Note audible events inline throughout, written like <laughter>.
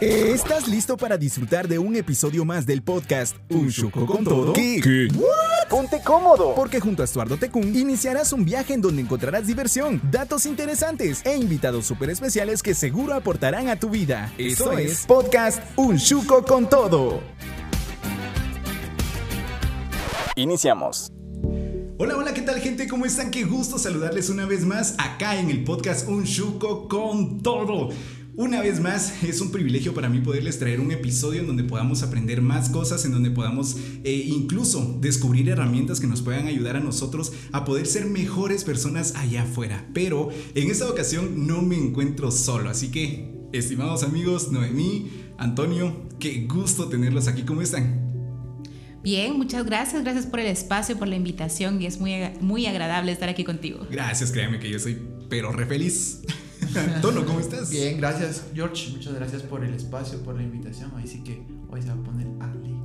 ¿Estás listo para disfrutar de un episodio más del podcast Un Chuco con Todo? ¿Qué? Ponte cómodo, porque junto a Estuardo Tecún iniciarás un viaje en donde encontrarás diversión, datos interesantes e invitados súper especiales que seguro aportarán a tu vida. Eso es Podcast Un Chuco con Todo. Iniciamos. Hola, hola, ¿qué tal gente? ¿Cómo están? Qué gusto saludarles una vez más acá en el podcast Un Chuco con Todo. Una vez más, <laughs> es un privilegio para mí poderles traer un episodio en donde podamos aprender más cosas, en donde podamos eh, incluso descubrir herramientas que nos puedan ayudar a nosotros a poder ser mejores personas allá afuera. Pero en esta ocasión no me encuentro solo, así que, estimados amigos, Noemí, Antonio, qué gusto tenerlos aquí, ¿cómo están? Bien, muchas gracias, gracias por el espacio, por la invitación y es muy, muy agradable estar aquí contigo. Gracias, créanme que yo soy pero re feliz. <laughs> <laughs> Tono, ¿cómo estás? Bien, gracias, George. Muchas gracias por el espacio, por la invitación. Ahí sí que hoy se va a poner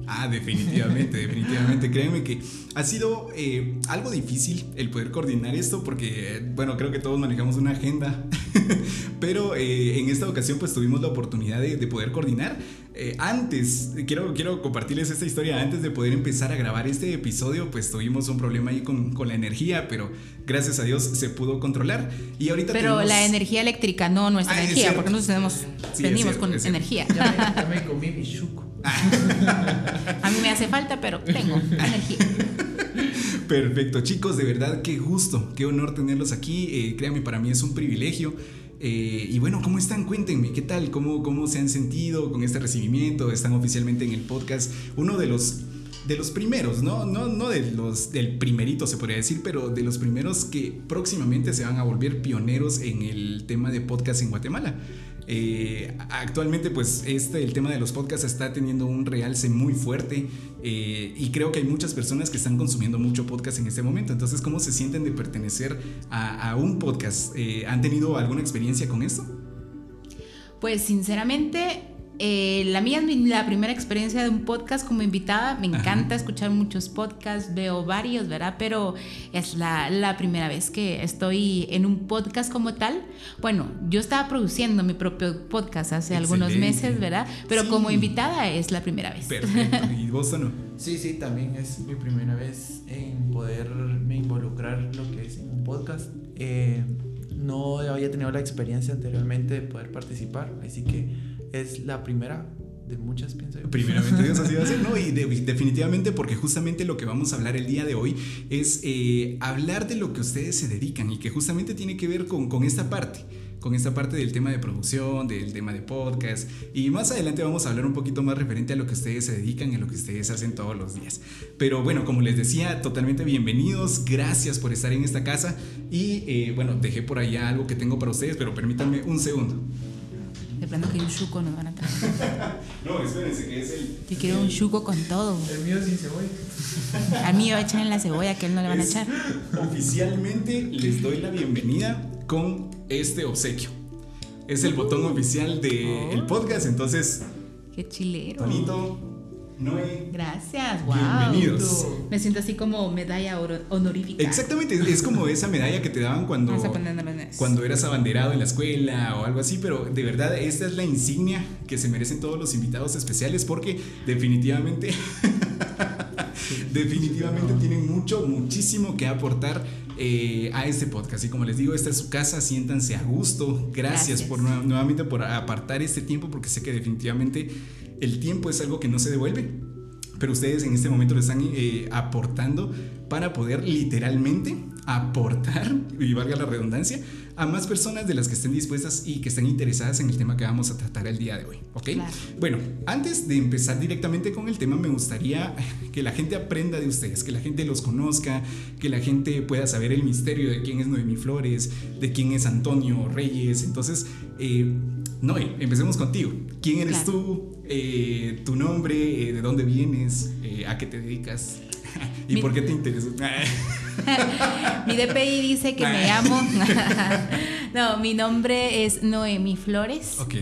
Ah, definitivamente, definitivamente. Créeme que ha sido eh, algo difícil el poder coordinar esto porque, bueno, creo que todos manejamos una agenda, <laughs> pero eh, en esta ocasión pues tuvimos la oportunidad de, poder coordinar. Eh, antes, quiero, quiero compartirles esta historia, antes de poder empezar a grabar este episodio, pues tuvimos un problema ahí con, con la energía, pero gracias a Dios se pudo controlar. Y ahorita Pero la energía eléctrica, no nuestra ah, energía, porque nosotros tenemos, venimos con energía. Ya me, comí mi chuco. <laughs> A mí me hace falta, pero tengo energía. <laughs> Perfecto, chicos, de verdad qué gusto, qué honor tenerlos aquí. Eh, créanme, para mí es un privilegio. Eh, y bueno, ¿cómo están? Cuéntenme, ¿qué tal? ¿Cómo, ¿Cómo se han sentido con este recibimiento? Están oficialmente en el podcast. Uno de los de los primeros, ¿no? No, no de los del primerito se podría decir, pero de los primeros que próximamente se van a volver pioneros en el tema de podcast en Guatemala. Eh, actualmente pues este, el tema de los podcasts está teniendo un realce muy fuerte eh, y creo que hay muchas personas que están consumiendo mucho podcast en este momento. Entonces, ¿cómo se sienten de pertenecer a, un podcast? Eh, ¿Han tenido alguna experiencia con esto? Pues sinceramente eh, la mía es la primera experiencia de un podcast como invitada. Me encanta escuchar muchos podcasts, veo varios, ¿verdad? Pero es la, primera vez que estoy en un podcast como tal. Bueno, yo estaba produciendo mi propio podcast hace algunos meses, ¿verdad? Pero como invitada es la primera vez. Perfecto. ¿Y vos no? Sí, sí, también es mi primera vez en poderme involucrar lo que es en un podcast. Eh, no había tenido la experiencia anteriormente de poder participar, así que es la primera de muchas, pienso yo. Primeramente Dios así va a ser, ¿no? Y definitivamente porque justamente lo que vamos a hablar el día de hoy es eh, hablar de lo que ustedes se dedican y que justamente tiene que ver con, con esta parte con esta parte del tema de producción, del tema de podcast y más adelante vamos a hablar un poquito más referente a lo que ustedes se dedican y a lo que ustedes hacen todos los días. Pero bueno, como les decía, totalmente bienvenidos, gracias por estar en esta casa y eh, bueno, dejé por allá algo que tengo para ustedes, pero permítanme un segundo. De plano que un chuco nos van a traer. <laughs> no, espérense, que es el. Yo quiero un chuco con todo. El mío sin cebolla. Al mío echan en la cebolla, que él no le van a echar. Oficialmente les doy la bienvenida con este obsequio. Es el botón oficial del oh. podcast, entonces. Qué chilero. Bonito, Gracias, wow. Bienvenidos. Me siento así como medalla honorífica. Exactamente, es como esa medalla que te daban cuando, cuando eras abanderado en la escuela o algo así, pero de verdad esta es la insignia que se merecen todos los invitados especiales porque definitivamente, <laughs> definitivamente tienen mucho, muchísimo que aportar eh, a este podcast. Y como les digo, esta es su casa, siéntanse a gusto. Gracias, por nuevamente por apartar este tiempo porque sé que definitivamente el tiempo es algo que no se devuelve, pero ustedes en este momento lo están eh, aportando para poder literalmente aportar, <laughs> y valga la redundancia, a más personas de las que estén dispuestas y que estén interesadas en el tema que vamos a tratar el día de hoy. ¿Ok? Bueno, antes de empezar directamente con el tema, me gustaría <laughs> que la gente aprenda de ustedes, que la gente los conozca, que la gente pueda saber el misterio de quién es Noemi Flores, de quién es Antonio Reyes. Entonces, eh, Noé, empecemos contigo. ¿Quién eres tú? Eh, ¿Tu nombre? Eh, ¿De dónde vienes? Eh, ¿A qué te dedicas? <laughs> ¿Y por qué te interesa? <laughs> <laughs> Mi DPI dice que me llamo. No, mi nombre es Noemi Flores. Ok.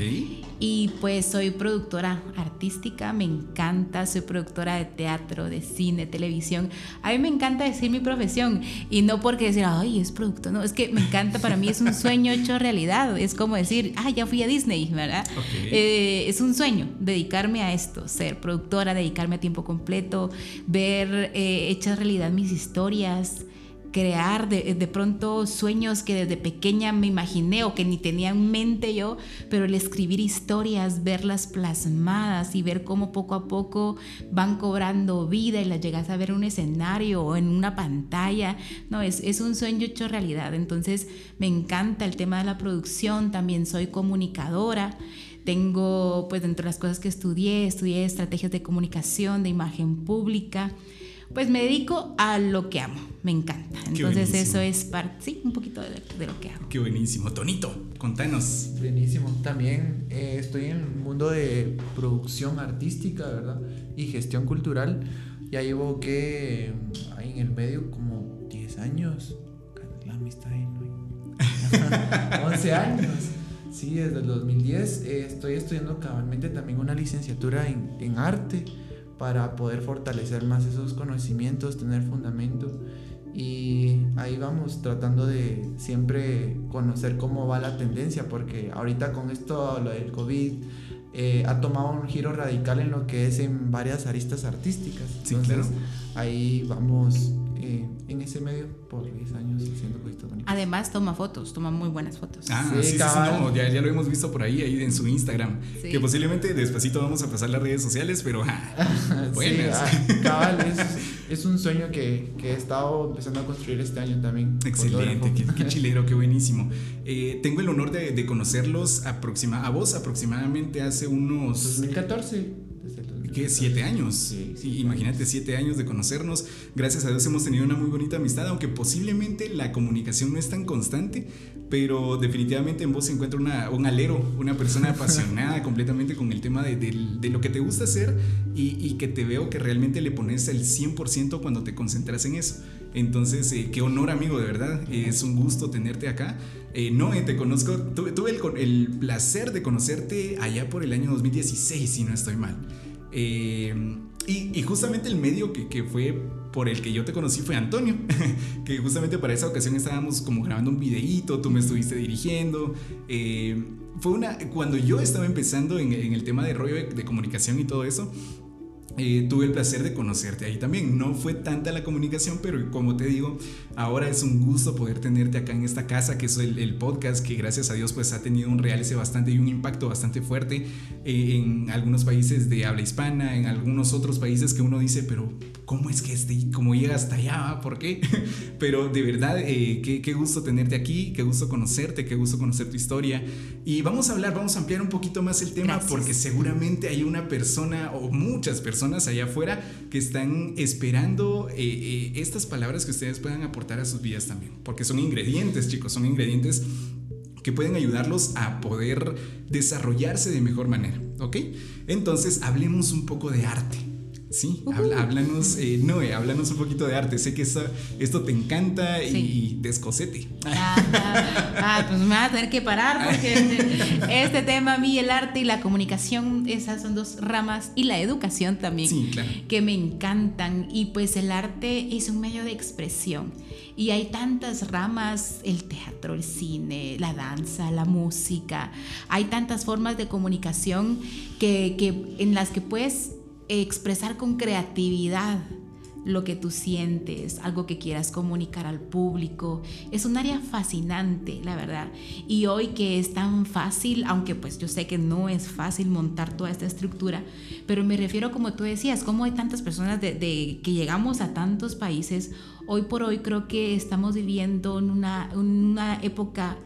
Y pues soy productora artística, me encanta, soy productora de teatro, de cine, televisión. A mí me encanta decir mi profesión y no porque decir, ay, es producto, no, es que me encanta, para mí es un sueño <laughs> hecho realidad, es como decir, ah, ya fui a Disney, ¿verdad? Eh, es un sueño dedicarme a esto, ser productora, dedicarme a tiempo completo, ver eh, hechas realidad mis historias crear de, de, pronto sueños que desde pequeña me imaginé o que ni tenía en mente yo, pero el escribir historias, verlas plasmadas y ver cómo poco a poco van cobrando vida y las llegas a ver en un escenario o en una pantalla, no, es, es un sueño hecho realidad. Entonces me encanta el tema de la producción, también soy comunicadora. Tengo, pues dentro de las cosas que estudié, estudié estrategias de comunicación, de imagen pública pues me dedico a lo que amo, me encanta. Entonces eso es parte, sí, un poquito de, lo que hago. Qué buenísimo. Tonito, contanos. Buenísimo. También eh, estoy en el mundo de producción artística, ¿verdad? Y gestión cultural. Ya llevo que ahí en el medio como 10 años. La amistad ahí, ¿no? 11 <laughs> años. Sí, desde el 2010 eh, estoy estudiando cabalmente también una licenciatura en, en arte para poder fortalecer más esos conocimientos, tener fundamento. Y ahí vamos tratando de siempre conocer cómo va la tendencia, porque ahorita con esto, lo del COVID, eh, ha tomado un giro radical en lo que es en varias aristas artísticas. Sí, claro. Ahí vamos eh, en ese medio por 10 años haciendo cositas bonitas. Además toma fotos, toma muy buenas fotos. Ah, sí, sí, sí, no, ya, ya, lo hemos visto por ahí, ahí en su Instagram. Que posiblemente despacito vamos a pasar las redes sociales, pero ah, <laughs> buenas. Sí, cabal, es, <laughs> es, un sueño que, que, he estado empezando a construir este año también. Excelente, qué, qué, <laughs> chilero, qué buenísimo. Eh, tengo el honor de, de conocerlos aproxima, a vos aproximadamente hace unos... 2014. ¿Qué? Siete años. Sí, Imagínate, siete años de conocernos. Gracias a Dios hemos tenido una muy bonita amistad, aunque posiblemente la comunicación no es tan constante, pero definitivamente en vos se encuentra una, un alero, una persona <laughs> apasionada completamente con el tema de, de, lo que te gusta hacer y, y, que te veo que realmente le pones el 100% cuando te concentras en eso. Entonces, eh, qué honor amigo, de verdad. es un gusto tenerte acá. Eh, no, te conozco, tuve, tuve el, el placer de conocerte allá por el año 2016, si no estoy mal. Eh, y, justamente el medio que, fue por el que yo te conocí fue Antonio, <laughs> que justamente para esa ocasión estábamos como grabando un videíto, tú me estuviste dirigiendo. Eh, fue una, cuando yo estaba empezando en, el tema de rollo de comunicación y todo eso, eh, tuve el placer de conocerte ahí también. No fue tanta la comunicación, pero como te digo, ahora es un gusto poder tenerte acá en esta casa, que es el, podcast que gracias a Dios pues ha tenido un realce bastante y un impacto bastante fuerte eh, en algunos países de habla hispana, en algunos otros países que uno dice, pero ¿cómo es que este, cómo llega hasta allá? ¿Por qué? <laughs> pero de verdad, eh, qué, qué gusto tenerte aquí, qué gusto conocerte, qué gusto conocer tu historia. Y vamos a hablar, vamos a ampliar un poquito más el tema porque seguramente hay una persona o muchas personas allá afuera que están esperando eh, eh, estas palabras que ustedes puedan aportar a sus vidas también. Porque son ingredientes, chicos, son ingredientes que pueden ayudarlos a poder desarrollarse de mejor manera. ¿Ok? Entonces, hablemos un poco de arte. Sí, háblanos, eh, Noé, háblanos un poquito de arte. Sé que esto te encanta y descosete. Ah, ah, ah, pues me vas a tener que parar porque este, <laughs> este, tema, a mí, el arte y la comunicación, esas son dos ramas, y la educación también, que me encantan. Y pues el arte es un medio de expresión. Y hay tantas ramas, el teatro, el cine, la danza, la música. Hay tantas formas de comunicación que, que en las que puedes expresar con creatividad lo que tú sientes, algo que quieras comunicar al público. Es un área fascinante, la verdad. Y hoy que es tan fácil, aunque pues yo sé que no es fácil montar toda esta estructura, pero me refiero como tú decías, como hay tantas personas de, que llegamos a tantos países, hoy por hoy creo que estamos viviendo en una, una época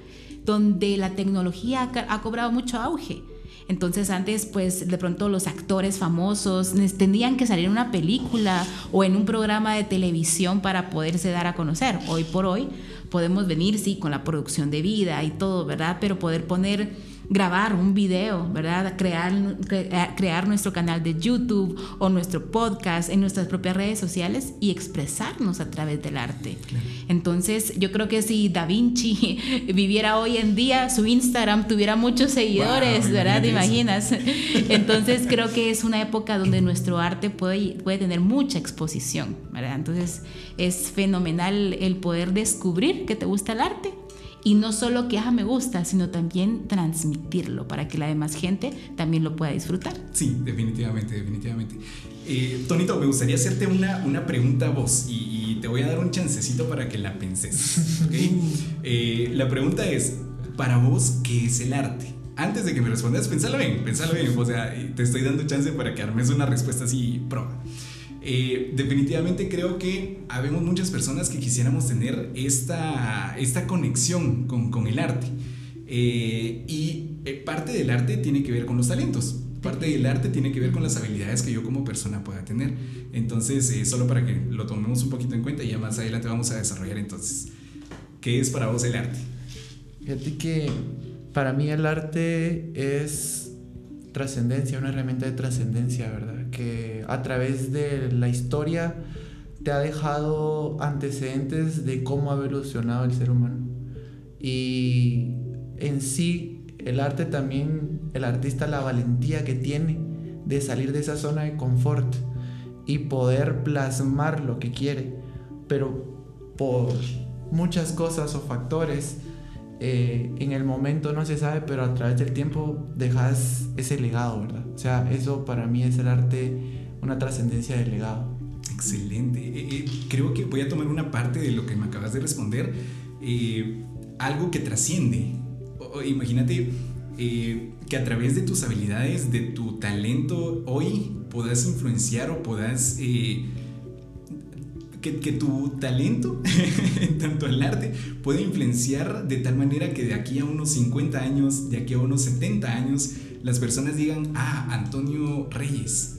donde la tecnología ha cobrado mucho auge entonces antes pues de pronto los actores famosos tendrían que salir en una película o en un programa de televisión para poderse dar a conocer. Hoy por hoy podemos venir, sí, con la producción de vida y todo, ¿verdad? Pero poder poner grabar un video, ¿verdad? Crear, crear nuestro canal de YouTube o nuestro podcast en nuestras propias redes sociales y expresarnos a través del arte. Entonces, yo creo que si Da Vinci <laughs> viviera hoy en día, su Instagram tuviera muchos seguidores, ¿verdad? ¿Te imaginas? <laughs> Entonces, creo que es una época donde nuestro arte puede, puede tener mucha exposición, ¿verdad? Entonces, es fenomenal el poder descubrir que te gusta el arte y no solo que ah, me gusta, sino también transmitirlo para que la demás gente también lo pueda disfrutar. Sí, definitivamente, definitivamente. Eh, Tonito, me gustaría hacerte una, una pregunta a vos y, te voy a dar un chancecito para que la penses. <laughs> Eh, la pregunta es, para vos, ¿qué es el arte? Antes de que me respondas, pensalo bien, pensalo bien. O sea, te estoy dando chance para que armes una respuesta así pro. Eh, definitivamente creo que habemos muchas personas que quisiéramos tener esta, esta conexión con, con el arte. Eh, y eh, parte del arte tiene que ver con los talentos. Parte del arte tiene que ver con las habilidades que yo como persona pueda tener. Entonces, solo para que lo tomemos un poquito en cuenta y ya más adelante vamos a desarrollar entonces. ¿Qué es para vos el arte? Fíjate que para mí el arte es trascendencia, una herramienta de trascendencia, ¿verdad? Que a través de la historia te ha dejado antecedentes de cómo ha evolucionado el ser humano. Y en sí, el arte también, el artista, la valentía que tiene de salir de esa zona de confort y poder plasmar lo que quiere, pero por muchas cosas o factores eh, en el momento no se sabe, pero a través del tiempo dejas ese legado, ¿verdad? O sea, eso para mí es el arte, una trascendencia del legado. Excelente. Eh, eh, creo que voy a tomar una parte de lo que me acabas de responder. algo que trasciende. imagínate que a través de tus habilidades, de tu talento, hoy puedas influenciar o puedas que, tu talento, <laughs> en tanto el arte, puede influenciar de tal manera que de aquí a unos 50 años, de aquí a unos 70 años, las personas digan, ah, Antonio Reyes,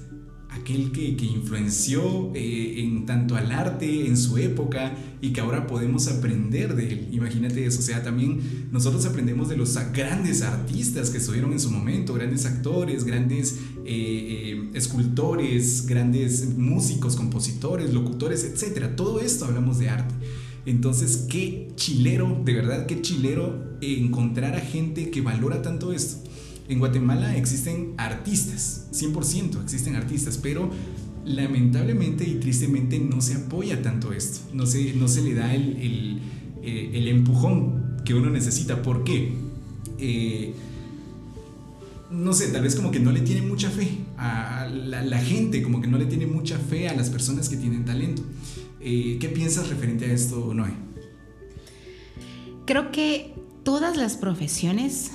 aquel que, que influenció eh, en tanto al arte en su época y que ahora podemos aprender de él. Imagínate eso, o sea, también nosotros aprendemos de los grandes artistas que estuvieron en su momento, grandes actores, grandes eh, eh, escultores, grandes músicos, compositores, locutores, etc. Todo esto hablamos de arte. Entonces, qué chilero, de verdad, qué chilero encontrar a gente que valora tanto esto. En Guatemala existen artistas, 100% existen artistas, pero lamentablemente y tristemente no se apoya tanto esto, no se, no se le da el, eh, empujón que uno necesita. ¿Por qué? Eh, no sé, tal vez como que no le tiene mucha fe a la, gente, como que no le tiene mucha fe a las personas que tienen talento. Eh, ¿Qué piensas referente a esto, Noé? Creo que todas las profesiones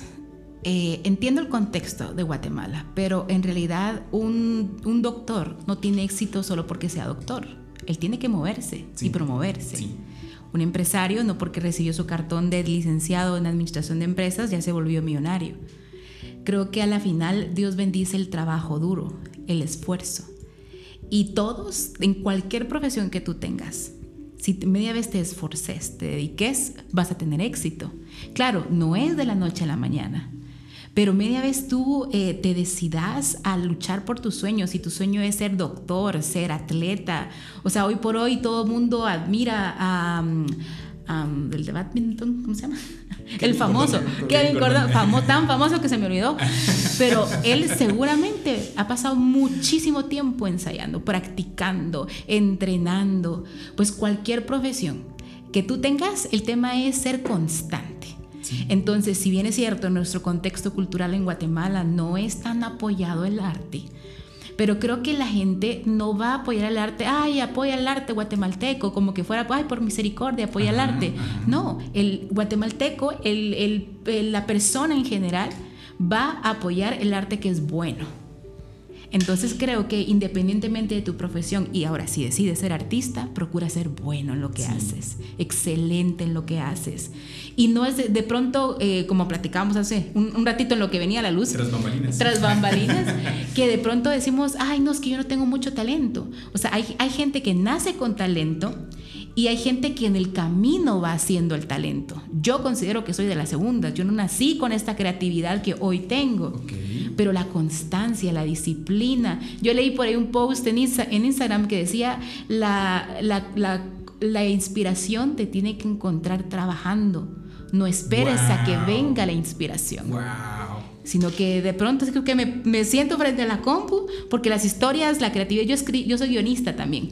eh, entiendo el contexto de Guatemala, pero en realidad un, doctor no tiene éxito solo porque sea doctor. Él tiene que moverse y promoverse. Un empresario no porque recibió su cartón de licenciado en administración de empresas ya se volvió millonario. Creo que a la final Dios bendice el trabajo duro, el esfuerzo. Y todos, en cualquier profesión que tú tengas, si media vez te esforces, te dediques, vas a tener éxito. Claro, no es de la noche a la mañana, pero media vez tú eh, te decidas a luchar por tus sueños, si tu sueño es ser doctor, ser atleta, o sea, hoy por hoy todo el mundo admira a... el de badminton, ¿cómo se llama? El famoso, Kevin Gordon, tan famoso que se me olvidó, pero <laughs> él seguramente ha pasado muchísimo tiempo ensayando, practicando, entrenando, pues cualquier profesión que tú tengas, el tema es ser constante. Entonces, si bien es cierto, en nuestro contexto cultural en Guatemala no es tan apoyado el arte, pero creo que la gente no va a apoyar el arte, ay, apoya el arte guatemalteco, como que fuera, ay, por misericordia, apoya el arte. No, el guatemalteco, la persona en general, va a apoyar el arte que es bueno. Entonces creo que independientemente de tu profesión, y ahora si decides ser artista, procura ser bueno en lo que haces, excelente en lo que haces. Y no es de, pronto, eh, como platicábamos hace un, ratito en lo que venía a la luz. Tras bambalinas. Tras bambalinas, <laughs> que de pronto decimos, ay, no, es que yo no tengo mucho talento. O sea, hay, hay gente que nace con talento Y hay gente que en el camino va haciendo el talento. Yo considero que soy de la segunda. Yo no nací con esta creatividad que hoy tengo. Pero la constancia, la disciplina. Yo leí por ahí un post en, Instagram que decía, la, la, inspiración te tiene que encontrar trabajando. No esperes a que venga la inspiración. Wow sino que de pronto creo que me, me, siento frente a la compu, porque las historias, la creatividad, yo, escri yo soy guionista también,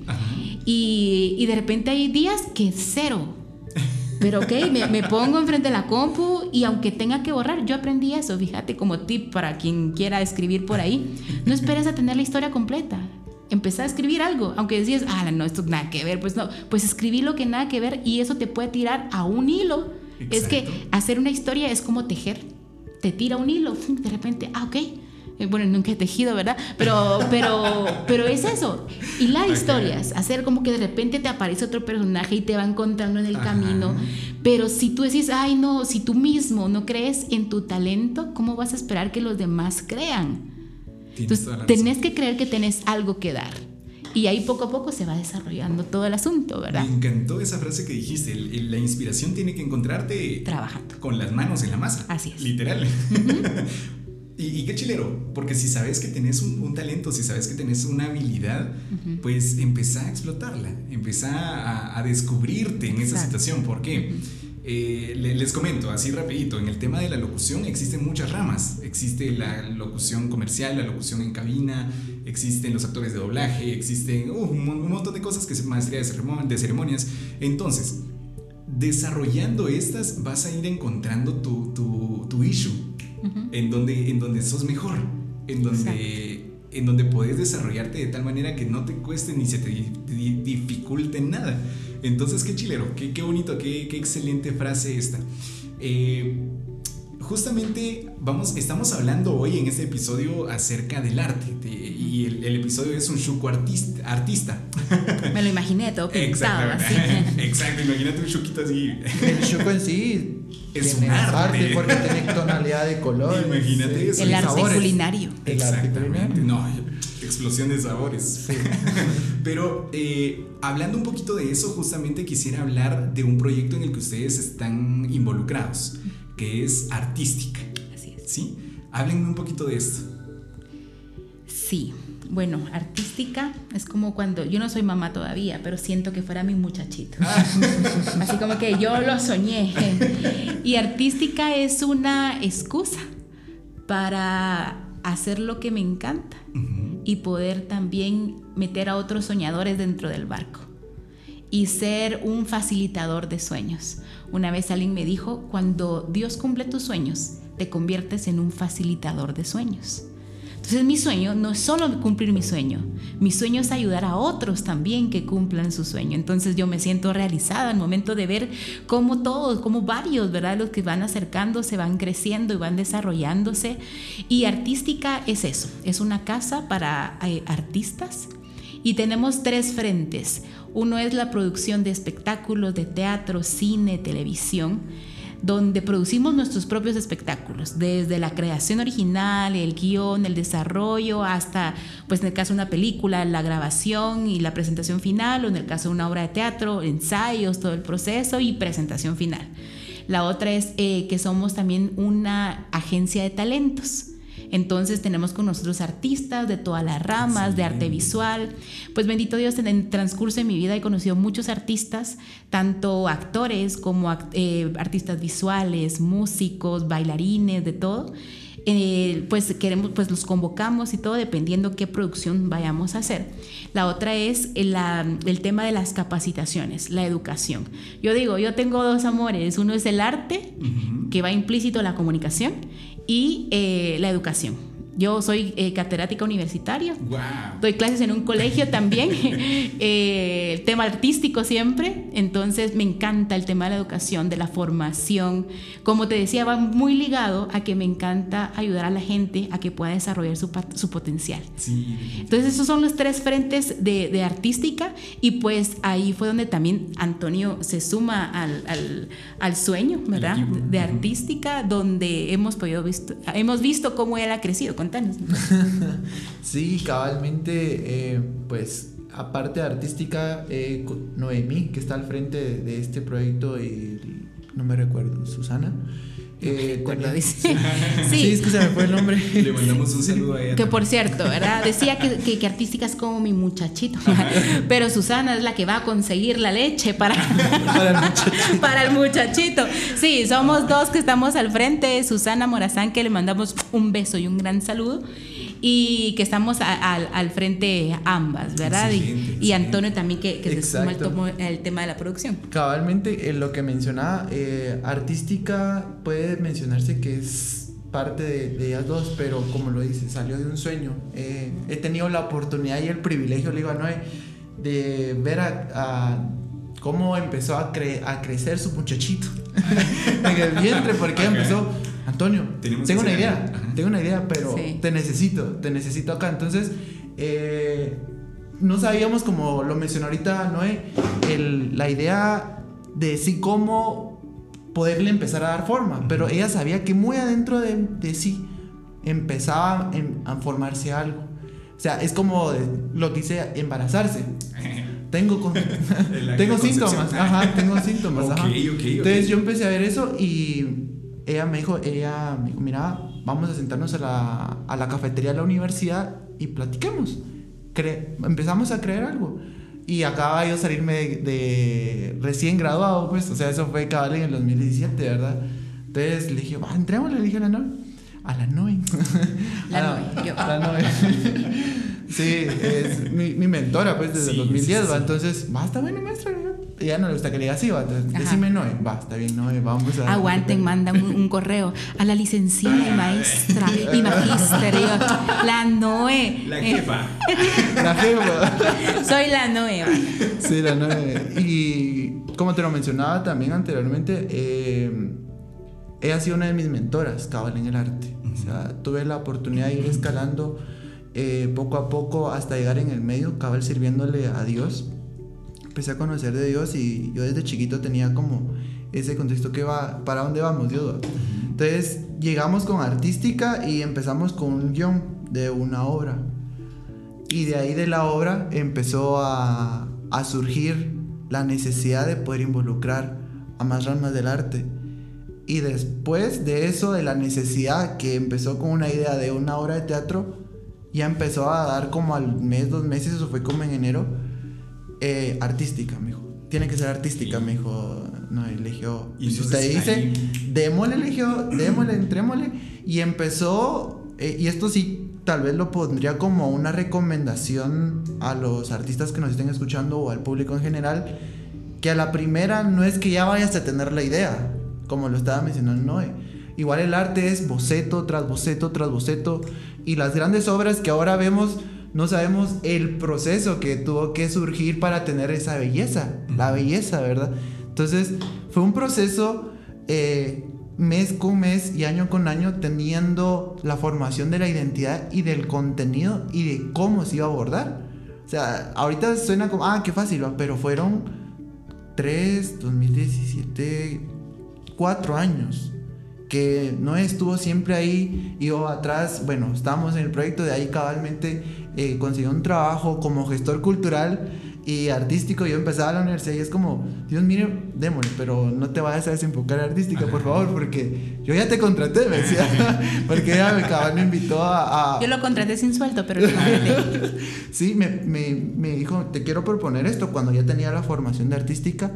y, y, de repente hay días que cero. Pero ok, me, me, pongo enfrente de la compu y aunque tenga que borrar, yo aprendí eso, fíjate, como tip para quien quiera escribir por ahí, no esperes a tener la historia completa. Empezar a escribir algo, aunque decías, ah, no, esto nada que ver, pues no, pues escribí lo que nada que ver y eso te puede tirar a un hilo. Es que hacer una historia es como tejer te tira un hilo, de repente, ah, ok. Eh, bueno, nunca he tejido, ¿verdad? Pero, pero, pero es eso. Y la historias, hacer como que de repente te aparece otro personaje y te va encontrando en el camino. Pero si tú decís, ay, no, si tú mismo no crees en tu talento, ¿cómo vas a esperar que los demás crean? Entonces, tenés que creer que tenés algo que dar. Y ahí poco a poco se va desarrollando todo el asunto, ¿verdad? Me encantó esa frase que dijiste, la inspiración tiene que encontrarte trabajando. Con las manos en la masa. Así es. Literal. <laughs> y, qué chilero, porque si sabes que tenés un, talento, si sabes que tenés una habilidad, pues empezá a explotarla, empezá a, descubrirte en esa situación. ¿Por qué? Eh, les comento así rapidito, en el tema de la locución existen muchas ramas. Existe la locución comercial, la locución en cabina, existen los actores de doblaje, existen uh, un, montón de cosas que es maestría de, ceremonias. Entonces, desarrollando estas vas a ir encontrando tu, tu, issue, en, donde, en donde sos mejor, en donde... En donde puedes desarrollarte de tal manera que no te cueste ni se te dificulte nada. Entonces, qué chilero, qué, qué bonito, qué, qué, excelente frase esta. Eh, justamente vamos, estamos hablando hoy en este episodio acerca del arte y el, episodio es un chuco artista, artista. <laughs> Me lo imaginé todo pintado así. <laughs> Exacto, imagínate un chuquito así. El chuco en sí es un arte. porque tiene tonalidad de color. Imagínate eso. El arte culinario. Culinario. No, explosión de sabores. <laughs> Pero eh, hablando un poquito de eso, justamente quisiera hablar de un proyecto en el que ustedes están involucrados, que es artística. Así es. ¿Sí? Háblenme un poquito de esto. Sí, bueno, artística es como cuando yo no soy mamá todavía, pero siento que fuera mi muchachito. Ah. <laughs> Así como que yo lo soñé. Y artística es una excusa para hacer lo que me encanta y poder también meter a otros soñadores dentro del barco y ser un facilitador de sueños. Una vez alguien me dijo, cuando Dios cumple tus sueños, te conviertes en un facilitador de sueños. Entonces mi sueño no es solo cumplir mi sueño, mi sueño es ayudar a otros también que cumplan su sueño. Entonces yo me siento realizada al momento de ver cómo todos, como varios, ¿verdad? Los que van acercándose, van creciendo y van desarrollándose. Y artística es eso, es una casa para eh, artistas. Y tenemos tres frentes. Uno es la producción de espectáculos de teatro, cine, televisión donde producimos nuestros propios espectáculos, desde la creación original, el guion, el desarrollo, hasta, pues en el caso de una película, la grabación y la presentación final, o en el caso de una obra de teatro, ensayos, todo el proceso y presentación final. La otra es eh, que somos también una agencia de talentos. Entonces tenemos con nosotros artistas de todas las ramas, de arte visual. Pues bendito Dios, en el transcurso de mi vida he conocido muchos artistas, tanto actores como eh, artistas visuales, músicos, bailarines, de todo. Eh, pues queremos, pues los convocamos y todo dependiendo qué producción vayamos a hacer. La otra es el, el, tema de las capacitaciones, la educación. Yo digo, yo tengo dos amores, uno es el arte, que va implícito la comunicación, y eh, la educación. Yo soy eh, catedrática universitaria. Doy clases en un colegio también. <laughs> eh, tema artístico siempre. Entonces me encanta el tema de la educación, de la formación. Como te decía, va muy ligado a que me encanta ayudar a la gente a que pueda desarrollar su, su potencial. Entonces esos son los tres frentes de, de, artística y pues ahí fue donde también Antonio se suma al, al, al sueño, ¿verdad? De artística, donde hemos, podido visto, hemos visto cómo él ha crecido. <laughs> Sí, cabalmente, eh, pues aparte artística, eh, Noemí, que está al frente de, este proyecto, y no me recuerdo, Susana. Eh, dice. Sí. es que se me fue el nombre. Le mandamos un saludo a ella. Que por cierto, ¿verdad? Decía que, que, artística es como mi muchachito. <laughs> Pero Susana es la que va a conseguir la leche para, <laughs> para, el muchachito. para el muchachito. Sí, somos dos que estamos al frente. Susana Morazán, que le mandamos un beso y un gran saludo y que estamos al frente ambas, ¿verdad? y, Antonio también que, se suma el, tema de la producción. Cabalmente, en lo que mencionaba, eh, artística puede mencionarse que es parte de, ellas dos, pero como lo dice, salió de un sueño. Eh, he tenido la oportunidad y el privilegio, le digo a Noé, de ver a, cómo empezó a, a crecer su muchachito <laughs> en el vientre, porque empezó Antonio, tengo una idea, tengo una idea, pero te necesito, te necesito acá. Entonces, eh, no sabíamos, como lo mencionó ahorita Noé, la idea de sí cómo poderle empezar a dar forma, pero ella sabía que muy adentro de, sí empezaba a formarse algo. O sea, es como lo que dice embarazarse. <laughs> tengo, <laughs> tengo síntomas, ajá, tengo síntomas. Entonces yo empecé a ver eso y ella me dijo, ella me dijo, mira, vamos a sentarnos a la, a la cafetería de la universidad y platiquemos. Cre empezamos a creer algo. Y acaba yo de salirme de, recién graduado, pues, o sea, eso fue cabal en el 2017, ¿verdad? Entonces le dije, va, entrémosle, le dije a la Noe. A la Noe. La Noe, yo. A la Noe. <laughs> sí, es mi, mi mentora, pues, desde el 2010, ¿va? Entonces, va, está bueno, maestra, ya no le gusta que le diga así, va. decime Noé, va, está bien, Noé, vamos a. Aguanten, mandan un, correo a la licenciada y maestra y magister. la Noé. La jefa. <laughs> la jefa. Soy la Noé. Sí, la Noé. Y como te lo mencionaba también anteriormente, eh, ella ha sido una de mis mentoras, cabal, en el arte. O sea, tuve la oportunidad de ir escalando eh, poco a poco hasta llegar en el medio, cabal, sirviéndole a Dios empecé a conocer de Dios y yo desde chiquito tenía como ese contexto que va, ¿para dónde vamos Dios? Entonces llegamos con artística y empezamos con un guion de una obra. Y de ahí de la obra empezó a, a surgir la necesidad de poder involucrar a más ramas del arte. Y después de eso, de la necesidad que empezó con una idea de una obra de teatro, ya empezó a dar como al mes, dos meses, eso fue como en enero, eh, artística, me dijo. Tiene que ser artística, me dijo. No, eligió. Y si usted dice, démosle, eligió, démosle, entrémosle. Y empezó, eh, y esto sí, tal vez lo pondría como una recomendación a los artistas que nos estén escuchando o al público en general, que a la primera no es que ya vayas a tener la idea, como lo estaba mencionando Noé. Igual el arte es boceto tras boceto tras boceto, y las grandes obras que ahora vemos no sabemos el proceso que tuvo que surgir para tener esa belleza, la belleza, ¿verdad? Entonces, fue un proceso eh, mes con mes y año con año teniendo la formación de la identidad y del contenido y de cómo se iba a abordar. O sea, ahorita suena como, ah, qué fácil, pero fueron 3, 2017, 4 años que no estuvo siempre ahí, yo atrás, bueno, estábamos en el proyecto, de ahí cabalmente eh, consiguió un trabajo como gestor cultural y artístico, yo empezaba la universidad y es como, Dios mío, démosle, pero no te vayas a desenfocar artística, por favor, porque yo ya te contraté, me decía, <laughs> porque ella me, cabal me invitó a, Yo lo contraté sin sueldo, pero <laughs> sí, me, me, me dijo, te quiero proponer esto, cuando ya tenía la formación de artística,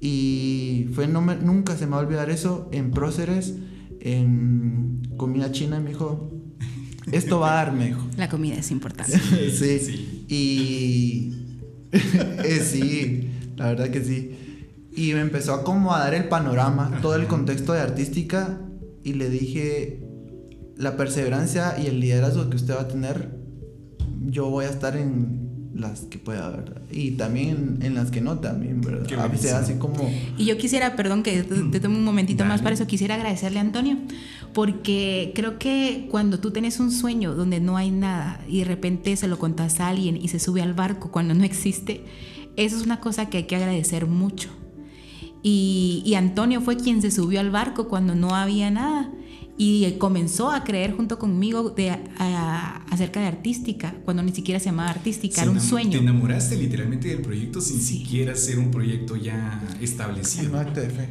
y fue, no nunca se me va a olvidar eso, en próceres, en comida china, me dijo, esto va a dar, me dijo. La comida es importante. <laughs> sí, sí. Y eh, sí, la verdad que sí. Y me empezó a como a dar el panorama, todo el contexto de artística, y le dije, la perseverancia y el liderazgo que usted va a tener, yo voy a estar en las que pueda, ¿verdad? Y también en las que no, también, ¿verdad? A veces así como... Y yo quisiera, perdón que te, tome un momentito más para eso, quisiera agradecerle a Antonio, porque creo que cuando tú tienes un sueño donde no hay nada y de repente se lo contas a alguien y se sube al barco cuando no existe, eso es una cosa que hay que agradecer mucho. Y, y Antonio fue quien se subió al barco cuando no había nada y comenzó a creer junto conmigo de, acerca de artística, cuando ni siquiera se llamaba artística, era un sueño. Te enamoraste literalmente del proyecto sin siquiera ser un proyecto ya establecido. Es un acto de fe.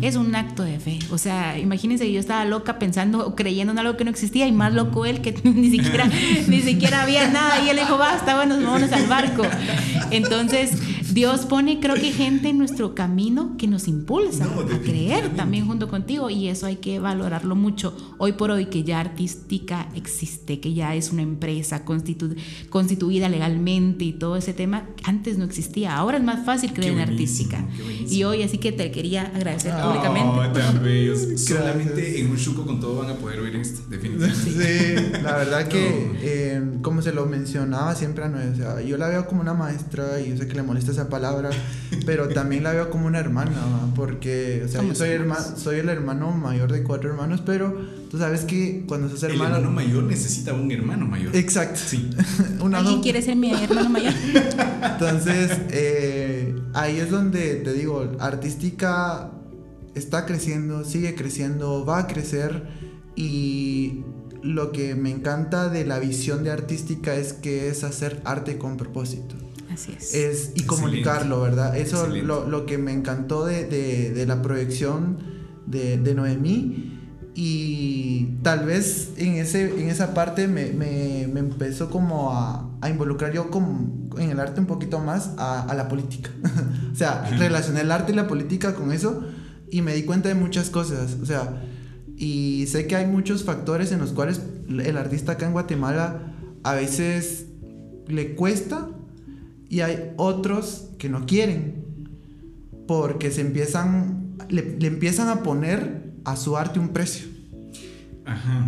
Es un acto de fe. O sea, imagínense que yo estaba loca pensando o creyendo en algo que no existía y más loco él que <laughs> ni siquiera, ni siquiera había nada y él dijo, basta, bueno, vámonos al barco. <laughs> Entonces, Dios pone, creo que gente en nuestro camino que nos impulsa a creer también junto contigo y eso hay que valorarlo mucho. Hoy por hoy que ya artística existe, que ya es una empresa constituida legalmente y todo ese tema, antes no existía. Ahora es más fácil creer en artística. Y hoy así que te quería agradecer oh, públicamente. Solamente <laughs> en un chuco con todo van a poder oír esto, definitivamente. Sí, la verdad que, eh, como se lo mencionaba siempre a Noé, yo la veo como una maestra y yo sé que le molesta esa palabra, pero también la veo como una hermana, porque, o sea, yo soy, soy el hermano mayor de cuatro hermanos, pero tú sabes que cuando sos hermano... El hermano mayor necesita un hermano mayor. Exacto. Sí. <laughs> ¿Alguien quiere ser mi hermano mayor? <laughs> Entonces, eh, ahí es donde te digo, artística está creciendo, sigue creciendo, va a crecer y lo que me encanta de la visión de artística es que es hacer arte con propósito. Así es. es y comunicarlo, ¿verdad? Eso lo, lo, que me encantó de, de, la proyección de, de, Noemí. Y tal vez en, ese, en esa parte me, me, me empezó como a, a, involucrar yo como en el arte un poquito más a, a la política. <laughs> o sea, relacioné el arte y la política con eso y me di cuenta de muchas cosas. O sea, y sé que hay muchos factores en los cuales el artista acá en Guatemala a veces le cuesta y hay otros que no quieren porque se empiezan, le, empiezan a poner a su arte un precio.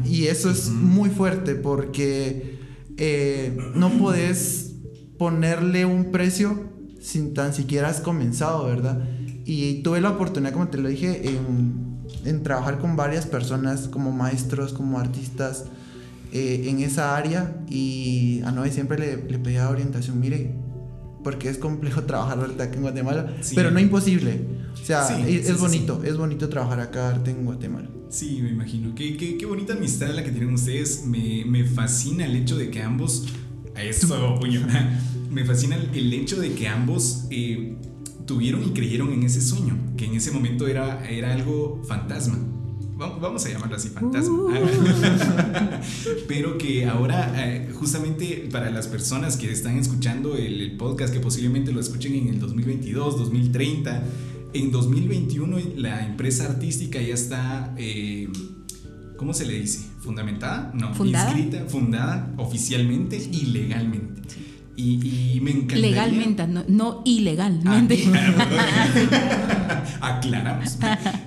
Y eso es muy fuerte porque eh, no puedes ponerle un precio sin tan siquiera has comenzado, ¿verdad? Y tuve la oportunidad, como te lo dije, en, en trabajar con varias personas, como maestros, como artistas, eh, en esa área. Y a Noé siempre le, le pedía orientación. Mire, porque es complejo <laughs> trabajar arte acá en Guatemala, pero no imposible. O sea, es, bonito, es bonito trabajar acá arte en Guatemala. Sí, me imagino. Qué, qué, qué bonita amistad la que tienen ustedes. Me, me fascina el hecho de que ambos... Eso, <laughs> puño. me fascina el hecho de que ambos eh, tuvieron y creyeron en ese sueño, que en ese momento era, era algo fantasma vamos a llamarlo así, fantasma. Uh. <laughs> Pero que ahora, eh, justamente para las personas que están escuchando el, podcast, que posiblemente lo escuchen en el 2022, 2030, en 2021 la empresa artística ya está, eh, ¿cómo se le dice? ¿Fundamentada? No, ¿Fundada? inscrita, fundada oficialmente y legalmente. Y, me encantaría. Legalmente, no, ilegalmente. Ah, <laughs> aclaramos.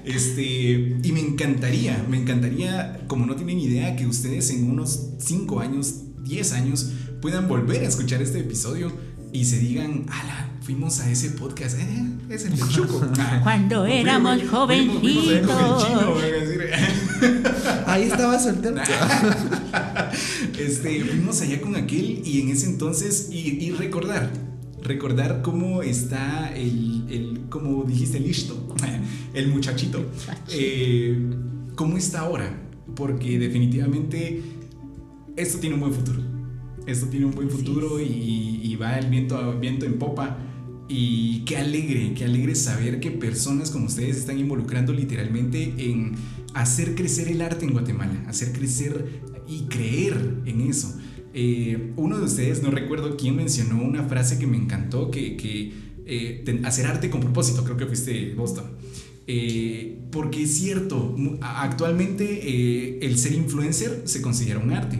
Este, y me encantaría, me encantaría, como no tienen idea, que ustedes en unos 5 años, 10 años, puedan volver a escuchar este episodio y se digan, ala, fuimos a ese podcast, eh, es el de Chuco. <laughs> Cuando éramos jovencitos. <laughs> Ahí estaba soltero. <laughs> este, fuimos allá con aquel y en ese entonces, y, recordar, recordar cómo está el, el, como dijiste, listo, <laughs> el muchachito, eh, cómo está ahora, porque definitivamente esto tiene un buen futuro. Esto tiene un buen futuro y, y, va el viento, viento en popa. Y qué alegre, qué alegre saber que personas como ustedes están involucrando literalmente en hacer crecer el arte en Guatemala, hacer crecer y creer en eso. Eh, uno de ustedes, no recuerdo quién mencionó una frase que me encantó, que, eh, hacer arte con propósito, creo que fuiste Boston. Eh, porque es cierto, actualmente el ser influencer se considera un arte,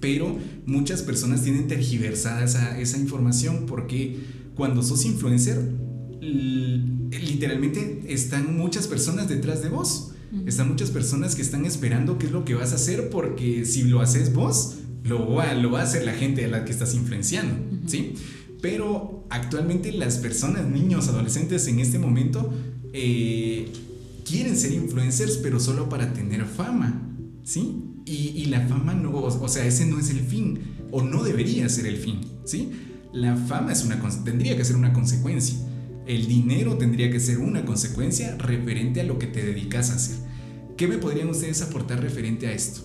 pero muchas personas tienen tergiversada esa, esa información porque cuando sos influencer, literalmente están muchas personas detrás de vos. Están muchas personas que están esperando qué es lo que vas a hacer porque si lo haces vos, lo va, lo va a hacer la gente a la que estás influenciando, ¿sí? Pero actualmente las personas, niños, adolescentes en este momento eh, quieren ser influencers pero solo para tener fama, ¿sí? Y, la fama no, o sea, ese no es el fin o no debería ser el fin, ¿sí? La fama es una, tendría que ser una consecuencia. El dinero tendría que ser una consecuencia referente a lo que te dedicas a hacer. ¿Qué me podrían ustedes aportar referente a esto?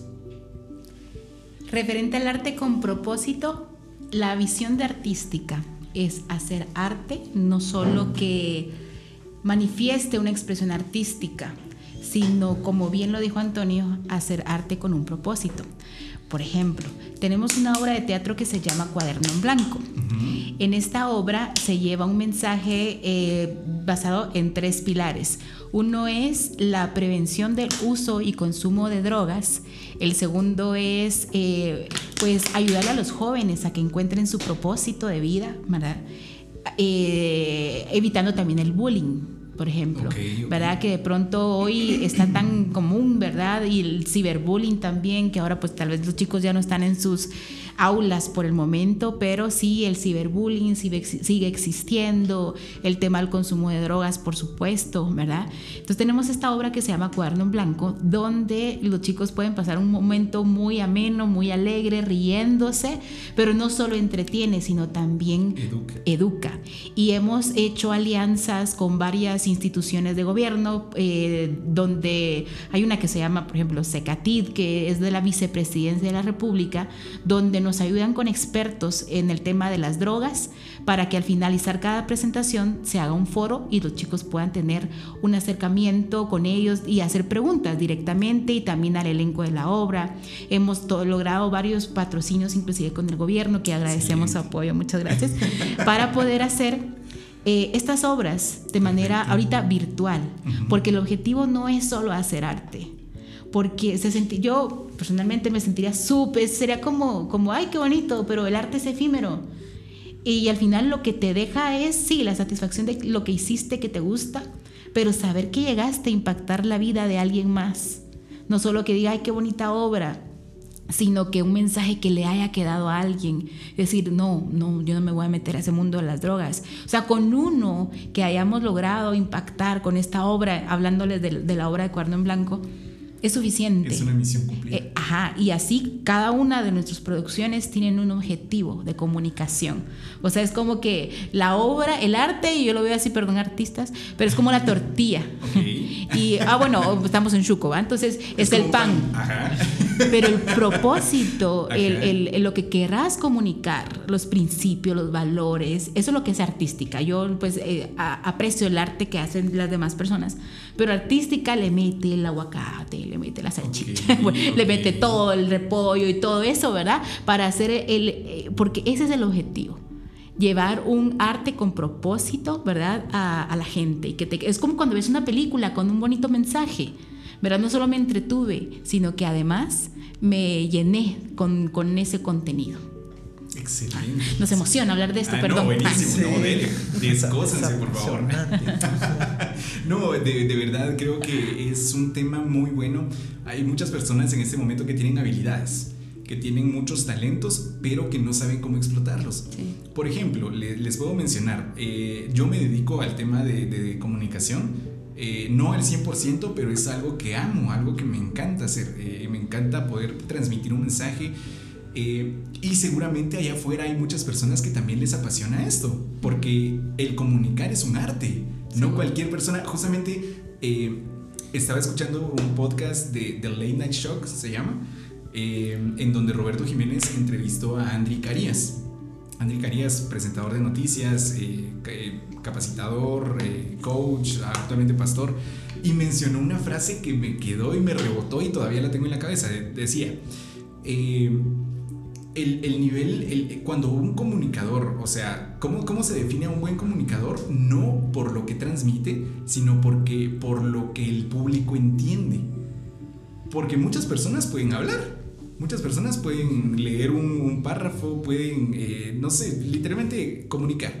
Referente al arte con propósito, la visión de artística es hacer arte, no solo que manifieste una expresión artística, sino, como bien lo dijo Antonio, hacer arte con un propósito. Por ejemplo, tenemos una obra de teatro que se llama Cuaderno en Blanco. En esta obra se lleva un mensaje eh, basado en tres pilares. Uno es la prevención del uso y consumo de drogas. El segundo es eh, pues ayudar a los jóvenes a que encuentren su propósito de vida, ¿verdad? Eh, evitando también el bullying por ejemplo, ¿verdad? Que de pronto hoy está tan común, ¿verdad? Y el ciberbullying también, que ahora pues tal vez los chicos ya no están en sus aulas por el momento, pero sí el ciberbullying sigue, existiendo, el tema del consumo de drogas, por supuesto, ¿verdad? Entonces tenemos esta obra que se llama Cuaderno en Blanco, donde los chicos pueden pasar un momento muy ameno, muy alegre, riéndose, pero no solo entretiene, sino también educa. Y hemos hecho alianzas con varias instituciones de gobierno, eh, donde hay una que se llama, por ejemplo, Secatid, que es de la vicepresidencia de la República, donde nos ayudan con expertos en el tema de las drogas para que al finalizar cada presentación se haga un foro y los chicos puedan tener un acercamiento con ellos y hacer preguntas directamente y también al elenco de la obra. Hemos logrado varios patrocinios inclusive con el gobierno que agradecemos su apoyo, muchas gracias, para poder hacer eh, estas obras de manera ahorita virtual, porque el objetivo no es solo hacer arte, porque se sentí, yo personalmente me sentiría súper, sería como, como, ay, qué bonito, pero el arte es efímero. Y al final lo que te deja es, sí, la satisfacción de lo que hiciste que te gusta, pero saber que llegaste a impactar la vida de alguien más. No solo que diga, ay, qué bonita obra, sino que un mensaje que le haya quedado a alguien. Decir, no, no, yo no me voy a meter a ese mundo de las drogas. O sea, con uno que hayamos logrado impactar con esta obra, hablándoles de, de la obra de Cuerno en Blanco, es suficiente. Es una misión cumplida. Eh, ajá, y así cada una de nuestras producciones tienen un objetivo de comunicación. O sea, es como que la obra, el arte, y yo lo veo así, perdón, artistas, pero es como la tortilla. <laughs> y, ah, bueno, estamos en Chuco, ¿va? Entonces es, el pan. Ajá. Pero el propósito, <laughs> el, lo que querrás comunicar, los principios, los valores, eso es lo que es artística. Yo pues eh, aprecio el arte que hacen las demás personas, pero artística le mete el aguacate, le mete la salchicha, <laughs> le mete todo el repollo y todo eso, ¿verdad? Para hacer el... Eh, porque ese es el objetivo llevar un arte con propósito, ¿verdad? A, la gente. Y que te, es como cuando ves una película con un bonito mensaje, ¿verdad? No solo me entretuve, sino que además me llené con, con ese contenido. Excelente. Nos emociona hablar de esto, ah, perdón. No, buenísimo, no, dele, descósense, por favor. no, de, de, verdad creo que es un tema muy bueno. Hay muchas personas en este momento que tienen habilidades, que tienen muchos talentos, pero que no saben cómo explotarlos. Por ejemplo, les puedo mencionar, eh, yo me dedico al tema de, de comunicación. Eh, no al 100%, pero es algo que amo, algo que me encanta hacer. Eh, me encanta poder transmitir un mensaje eh, y seguramente allá afuera hay muchas personas que también les apasiona esto, porque el comunicar es un arte. No cualquier persona, justamente eh, estaba escuchando un podcast de The Late Night Shock, se llama, eh, en donde Roberto Jiménez entrevistó a Andri Carías. Andri Carías, presentador de noticias, capacitador, coach, actualmente pastor, y mencionó una frase que me quedó y me rebotó y todavía la tengo en la cabeza. Decía, el, nivel, cuando un comunicador, o sea, ¿cómo, ¿cómo se define a un buen comunicador? No por lo que transmite, sino porque, por lo que el público entiende. Porque muchas personas pueden hablar, muchas personas pueden leer un, párrafo, pueden, eh, no sé, literalmente comunicar.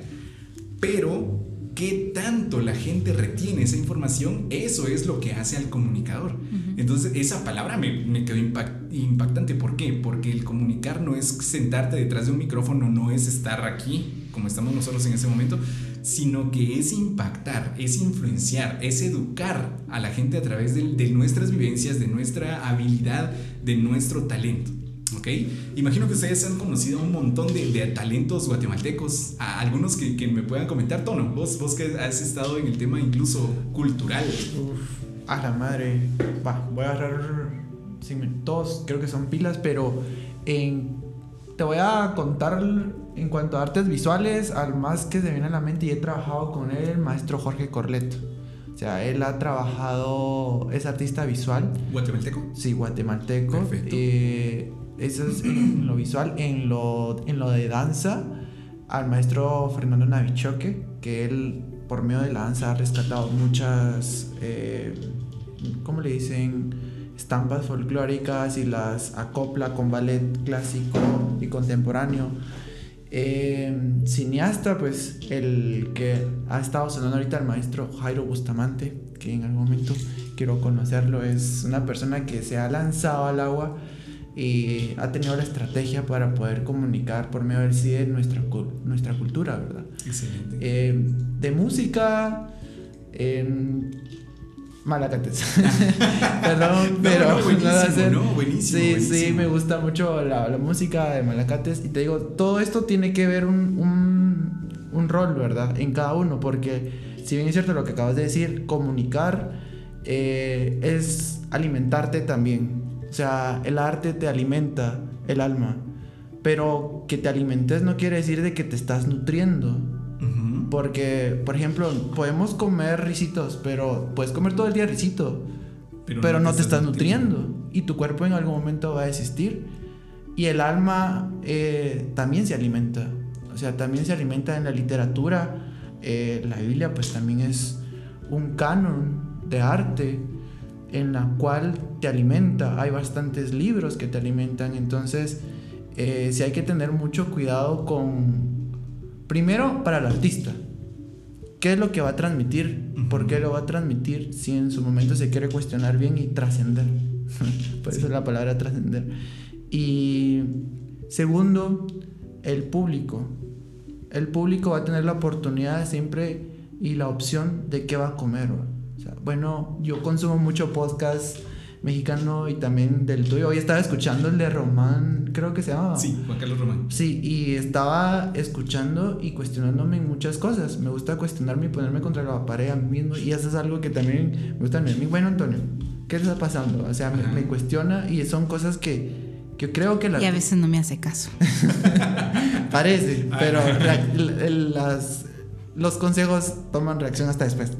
Pero qué tanto la gente retiene esa información, eso es lo que hace al comunicador. Entonces, esa palabra me, me quedó impactante. ¿Por qué? Porque el comunicar no es sentarte detrás de un micrófono, no es estar aquí, como estamos nosotros en ese momento, sino que es impactar, es influenciar, es educar a la gente a través de, de nuestras vivencias, de nuestra habilidad, de nuestro talento. ¿Ok? Imagino que ustedes han conocido un montón de, de talentos guatemaltecos, a algunos que, que, me puedan comentar, Tono, vos, vos que has estado en el tema incluso cultural. a la madre, va, voy a agarrar todos creo que son pilas, pero en, te voy a contar en cuanto a artes visuales, al más que se viene a la mente y he trabajado con él, el maestro Jorge Corleto. O sea, él ha trabajado, es artista visual. ¿Guatemalteco? Sí, guatemalteco. Eh, eso es en lo visual. En lo, en lo de danza, al maestro Fernando Navichoque, que él por medio de la danza ha rescatado muchas, eh, ¿cómo le dicen? Estampas folclóricas y las acopla con ballet clásico y contemporáneo. Eh, cineasta, pues el que ha estado sonando ahorita el maestro Jairo Bustamante, que en algún momento quiero conocerlo, es una persona que se ha lanzado al agua y ha tenido la estrategia para poder comunicar por medio del nuestra, nuestra cultura, ¿verdad? Excelente. Eh, de música, en Malacates. <laughs> Perdón, pero <laughs> buenísimo, buenísimo, sí, sí, me gusta mucho la, la, música de Malacates. Y te digo, todo esto tiene que ver un, un, un, rol, ¿verdad? En cada uno, porque si bien es cierto lo que acabas de decir, comunicar eh, es alimentarte también. O sea, el arte te alimenta el alma. Pero que te alimentes no quiere decir de que te estás nutriendo. Porque, por ejemplo, podemos comer risitos, pero puedes comer todo el día risito, pero, no, te, estás, nutriendo. Y tu cuerpo en algún momento va a desistir. Y el alma eh, también se alimenta. O sea, también se alimenta en la literatura. Eh, la Biblia pues también es un canon de arte en la cual te alimenta. Hay bastantes libros que te alimentan. Entonces, eh, sí hay que tener mucho cuidado con Primero, para el artista. ¿Qué es lo que va a transmitir? ¿Por qué lo va a transmitir si en su momento se quiere cuestionar bien y trascender? <laughs> Por eso es la palabra trascender. Y segundo, el público. El público va a tener la oportunidad siempre y la opción de qué va a comer. Bueno, yo consumo mucho podcast mexicano y también del tuyo. Hoy estaba escuchando el de Román, creo que se llama. Sí, Juan Carlos Román. Sí, y estaba escuchando y cuestionándome en muchas cosas. Me gusta cuestionarme y ponerme contra la pared a mí mismo. Y eso es algo que también me gusta en mí. Bueno, Antonio, ¿qué está pasando? O sea, me, cuestiona y son cosas que, que creo que... La... Y a veces no me hace caso. <laughs> Parece, <laughs> pero las, los consejos toman reacción hasta después.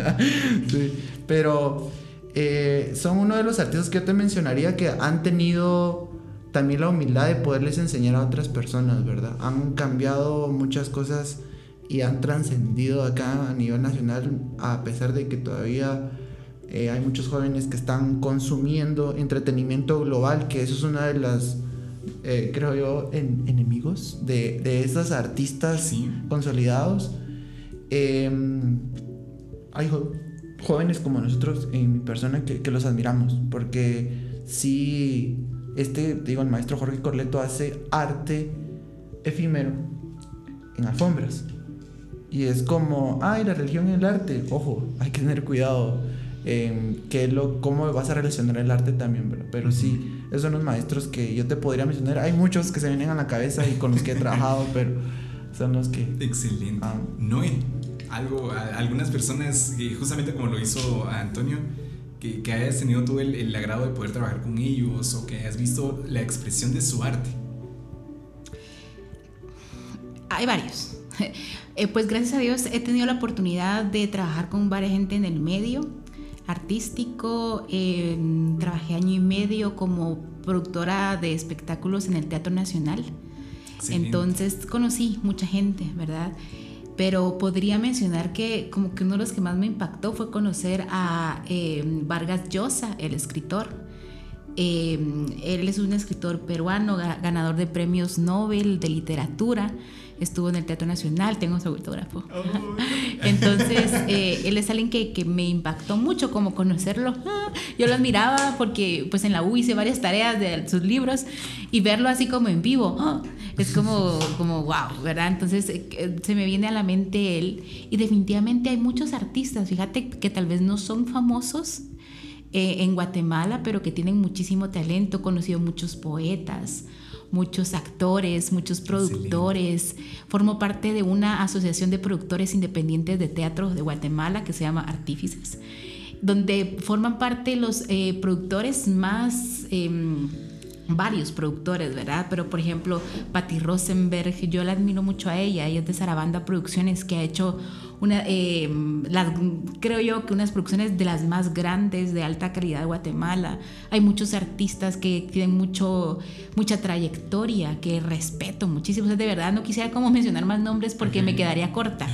<laughs> sí, pero eh, son uno de los artistas que yo te mencionaría que han tenido también la humildad de poderles enseñar a otras personas, ¿verdad? Han cambiado muchas cosas y han trascendido acá a nivel nacional, a pesar de que todavía eh, hay muchos jóvenes que están consumiendo entretenimiento global, que eso es una de las, eh, creo yo, enemigos de, de esos artistas consolidados. Em, hay jóvenes como nosotros, en mi persona, que, que los admiramos, porque si este, digo, el maestro Jorge Corleto hace arte efímero en alfombras. Y es como, ay, la religión y el arte. Ojo, hay que tener cuidado qué lo, cómo vas a relacionar el arte también, ¿verdad? Pero sí, esos son los maestros que yo te podría mencionar. Hay muchos que se vienen a la cabeza y con los que he trabajado, <laughs> pero son los que... Excelente. Ah. Noé, algo, algunas personas, justamente como lo hizo Antonio, que, que hayas tenido tú el, el, agrado de poder trabajar con ellos o que hayas visto la expresión de su arte. Hay varios. <laughs> Eh, pues gracias a Dios he tenido la oportunidad de trabajar con varias gente en el medio artístico. Eh, trabajé año y medio como productora de espectáculos en el Teatro Nacional. Entonces conocí mucha gente, ¿verdad? pero podría mencionar que como que uno de los que más me impactó fue conocer a em, Vargas Llosa, el escritor. Em, él es un escritor peruano, ganador de premios Nobel de literatura. Estuvo en el Teatro Nacional, tengo su autógrafo. Oh. <laughs> Entonces, eh, él es alguien que, que, me impactó mucho como conocerlo. Yo lo admiraba porque pues en la U hice varias tareas de sus libros y verlo así como en vivo es como, como wow, ¿verdad? Entonces eh, se me viene a la mente él y definitivamente hay muchos artistas, fíjate que tal vez no son famosos eh, en Guatemala, pero que tienen muchísimo talento, he conocido muchos poetas, muchos actores, muchos productores. Formo parte de una asociación de productores independientes de teatro de Guatemala que se llama Artífices donde forman parte los eh, productores más... Em, varios productores, ¿verdad? Pero por ejemplo, Patty Rosenberg, yo la admiro mucho a ella, ella es de Sarabanda Producciones, que ha hecho una, eh, creo yo que unas producciones de las más grandes de alta calidad de Guatemala. Hay muchos artistas que tienen mucho, mucha trayectoria, que respeto muchísimo. de verdad no quisiera como mencionar más nombres porque me quedaría corta.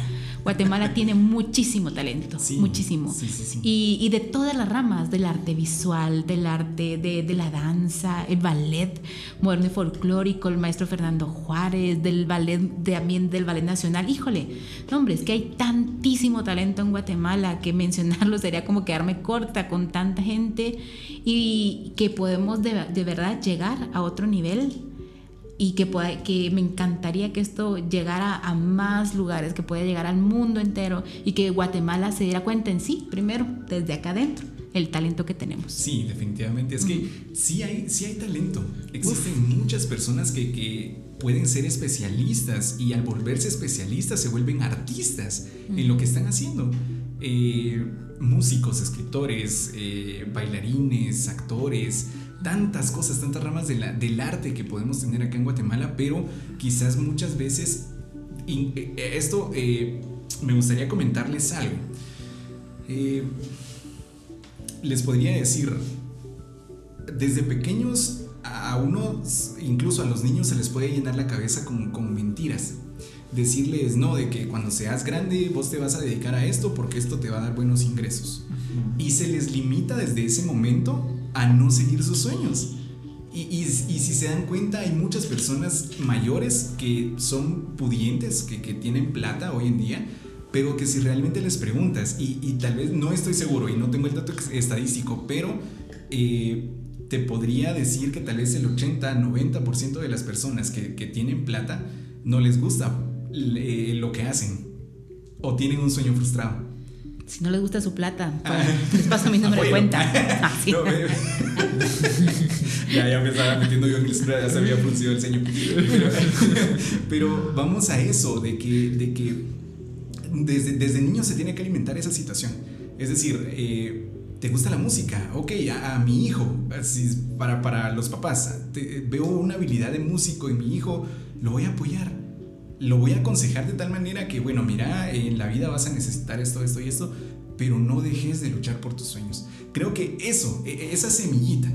Guatemala tiene muchísimo talento, muchísimo. y, de todas las ramas, del arte visual, del arte de, de, la danza, el ballet moderno y folclórico, el maestro Fernando Juárez, del ballet, también del ballet nacional. Híjole, no, hombre, es que hay tantísimo talento en Guatemala que mencionarlo sería como quedarme corta con tanta gente y que podemos de, de verdad llegar a otro nivel y que, pueda, que me encantaría que esto llegara a más lugares, que pueda llegar al mundo entero y que Guatemala se diera cuenta en sí, primero, desde acá adentro, el talento que tenemos. Sí, definitivamente. Es que sí hay, sí hay talento. Existen muchas personas que, que, pueden ser especialistas y al volverse especialistas se vuelven artistas en lo que están haciendo. Eh, músicos, escritores, eh, bailarines, actores, tantas cosas, tantas ramas del arte que podemos tener acá en Guatemala, pero quizás muchas veces, eh, esto eh, me gustaría comentarles algo. Eh, les podría decir, desde pequeños a uno, incluso a los niños, se les puede llenar la cabeza con, con mentiras decirles no, de que cuando seas grande vos te vas a dedicar a esto porque esto te va a dar buenos ingresos. Y se les limita desde ese momento a no seguir sus sueños. Y, y, si se dan cuenta, hay muchas personas mayores que son pudientes, que, que tienen plata hoy en día, pero que si realmente les preguntas, y, y, tal vez no estoy seguro y no tengo el dato estadístico, pero eh, te podría decir que tal vez el 80-90% de las personas que, que, tienen plata no les gusta lo que hacen o tienen un sueño frustrado si no les gusta su plata, pues, les paso mi <laughs> número de cuenta. <laughs> Ah, <laughs> ya, ya me estaba metiendo yo en el ya se había el ceño. Pero, vamos a eso, de que, de que desde, desde niño se tiene que alimentar esa situación. Es decir, eh, ¿te gusta la música? Ok, a, mi hijo, para, para los papás, veo una habilidad de músico en mi hijo, lo voy a apoyar lo voy a aconsejar de tal manera que, bueno, mira, en la vida vas a necesitar esto, esto y esto, pero no dejes de luchar por tus sueños. Creo que eso, e, e, esa semillita.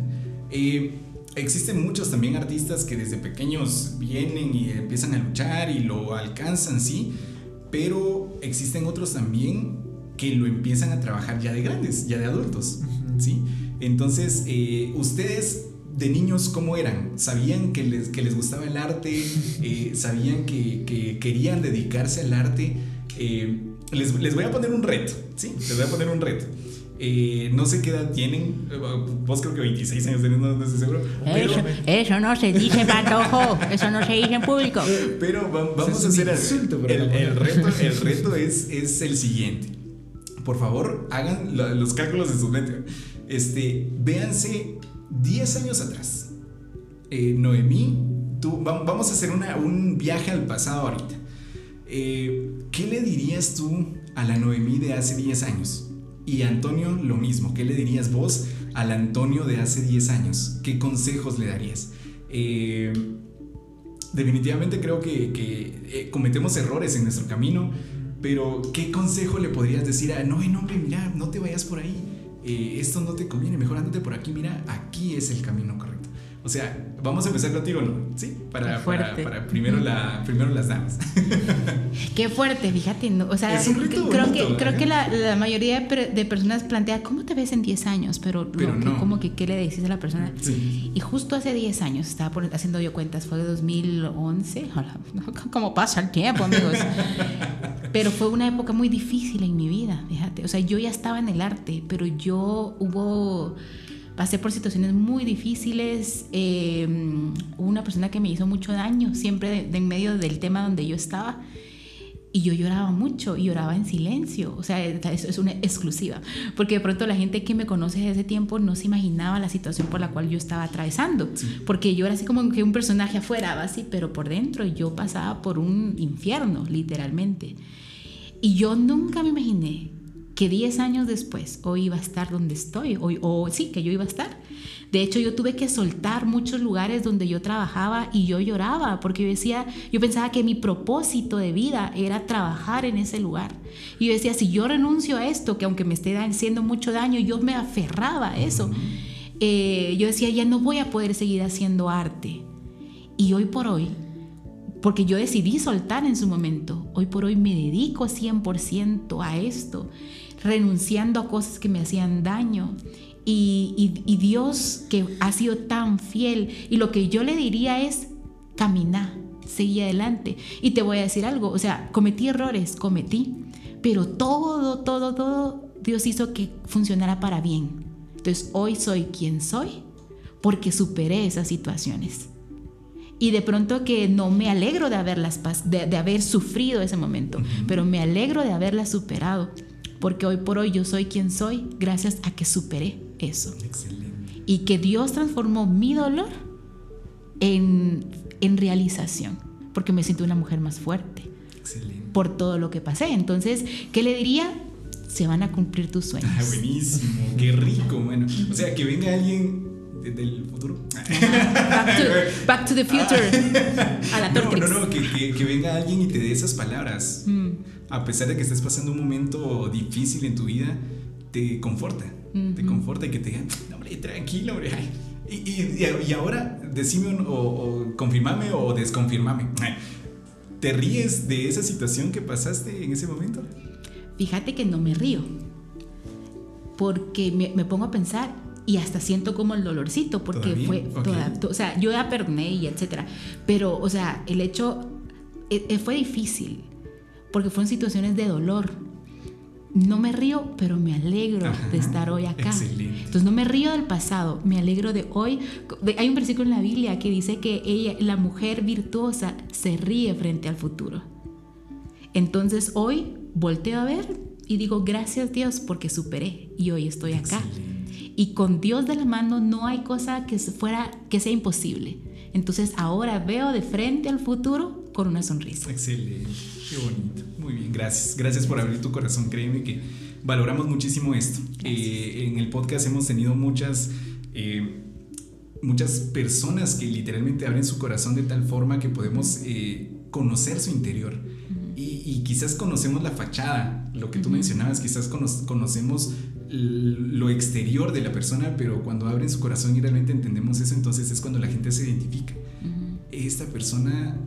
Eh, existen muchos también artistas que desde pequeños vienen y empiezan a luchar y lo alcanzan, sí, pero existen otros también que lo empiezan a trabajar ya de grandes, ya de adultos, ¿sí? Entonces, eh, ustedes de niños cómo eran? ¿Sabían que les, que les gustaba el arte? Eh, ¿Sabían que, que, querían dedicarse al arte? Eh, les, les, voy a poner un reto, ¿sí? Les voy a poner un reto. Eh, no sé qué edad tienen, vos creo que 26 años tenés, no, estoy seguro. Pero, eso, no se dice, patojo, eso no se dice en público. Pero vamos a hacer el, el, reto, el <laughs> reto es, es el siguiente. Por favor, hagan los cálculos de su mente. Este, véanse 10 años atrás, eh, Noemí, tú, vamos a hacer un viaje al pasado ahorita. Eh, ¿Qué le dirías tú a la Noemí de hace 10 años? Y Antonio lo mismo, ¿qué le dirías vos al Antonio de hace 10 años? ¿Qué consejos le darías? Eh, definitivamente creo que, cometemos errores en nuestro camino, pero ¿qué consejo le podrías decir a, no, no, hombre, mira, no te vayas por ahí? Eh, esto no te conviene, mejor andate por aquí, mira, aquí es el camino correcto. O sea, vamos a empezar contigo, ¿no? Sí, para, para, primero, la, primero las damas. <laughs> Qué fuerte, fíjate. O sea, creo, que, creo que la, la mayoría de personas plantea, ¿cómo te ves en 10 años? Pero, Pero no. como que, ¿qué le dices a la persona? Sí. Y justo hace 10 años, estaba haciendo yo cuentas, fue de 2011. <laughs> ¿Cómo pasa el tiempo, amigos? Pero fue una época muy difícil en mi vida, fíjate. O sea, yo ya estaba en el arte, pero yo hubo pasé por situaciones muy difíciles. Eh, hubo una persona que me hizo mucho daño, siempre de, en medio del tema donde yo estaba. Y yo lloraba mucho y lloraba en silencio. O sea, eso es una exclusiva. Porque de pronto la gente que me conoce desde ese tiempo no se imaginaba la situación por la cual yo estaba atravesando. Porque yo era así como que un personaje afuera, así, pero por dentro yo pasaba por un infierno, literalmente. Y yo nunca me imaginé que 10 años después hoy iba a estar donde estoy, hoy, o sí, que yo iba a estar. De hecho, yo tuve que soltar muchos lugares donde yo trabajaba y yo lloraba porque yo decía, yo pensaba que mi propósito de vida era trabajar en ese lugar. Y yo decía, si yo renuncio a esto, que aunque me esté haciendo mucho daño, yo me aferraba a eso. Eh, yo decía, ya no voy a poder seguir haciendo arte. Y hoy por hoy, porque yo decidí soltar en su momento, hoy por hoy me dedico 100% a esto, renunciando a cosas que me hacían daño y, Dios que ha sido tan fiel. Y lo que yo le diría es, camina, seguí adelante. Y te voy a decir algo, o sea, cometí errores, cometí, pero todo, todo, todo Dios hizo que funcionara para bien. Entonces hoy soy quien soy porque superé esas situaciones. Y de pronto que no me alegro de, haberlas, de, de haber sufrido ese momento, pero me alegro de haberlas superado porque hoy por hoy yo soy quien soy gracias a que superé eso. Excelente. Y que Dios transformó mi dolor en, en realización, porque me siento una mujer más fuerte. Excelente. Por todo lo que pasé. Entonces, ¿qué le diría? Se van a cumplir tus sueños. Ah, <laughs> buenísimo, qué rico. Bueno, o sea, que venga alguien del futuro. Back to, the future. a la <laughs> no, no, no, que, que, venga alguien y te dé esas palabras. Mm a pesar de que estés pasando un momento difícil en tu vida, te conforta. Te conforta y que te digan, hombre, tranquilo, hombre. Y, y, ahora, decime o, o, confirmame o desconfirmame. ¿Te ríes de esa situación que pasaste en ese momento? Fíjate que no me río. Porque me, pongo a pensar y hasta siento como el dolorcito, porque fue toda, o sea, yo ya perdoné y etcétera. Pero, o sea, el hecho e, e, fue difícil porque fueron situaciones de dolor. No me río, pero me alegro de estar hoy acá. Entonces no me río del pasado, me alegro de hoy. Hay un versículo en la Biblia que dice que ella, la mujer virtuosa se ríe frente al futuro. Entonces hoy volteo a ver y digo gracias Dios porque superé y hoy estoy acá. Y con Dios de la mano no hay cosa que fuera que sea imposible. Entonces ahora veo de frente al futuro con una sonrisa. Excelente, qué bonito. Muy bien, gracias. Gracias por abrir tu corazón. Créeme que valoramos muchísimo esto. Eh, en el podcast hemos tenido muchas... Eh, muchas personas que literalmente abren su corazón de tal forma que podemos eh, conocer su interior. y, quizás conocemos la fachada, lo que tú mencionabas, quizás conocemos lo exterior de la persona, pero cuando abren su corazón y realmente entendemos eso, entonces es cuando la gente se identifica. Esta persona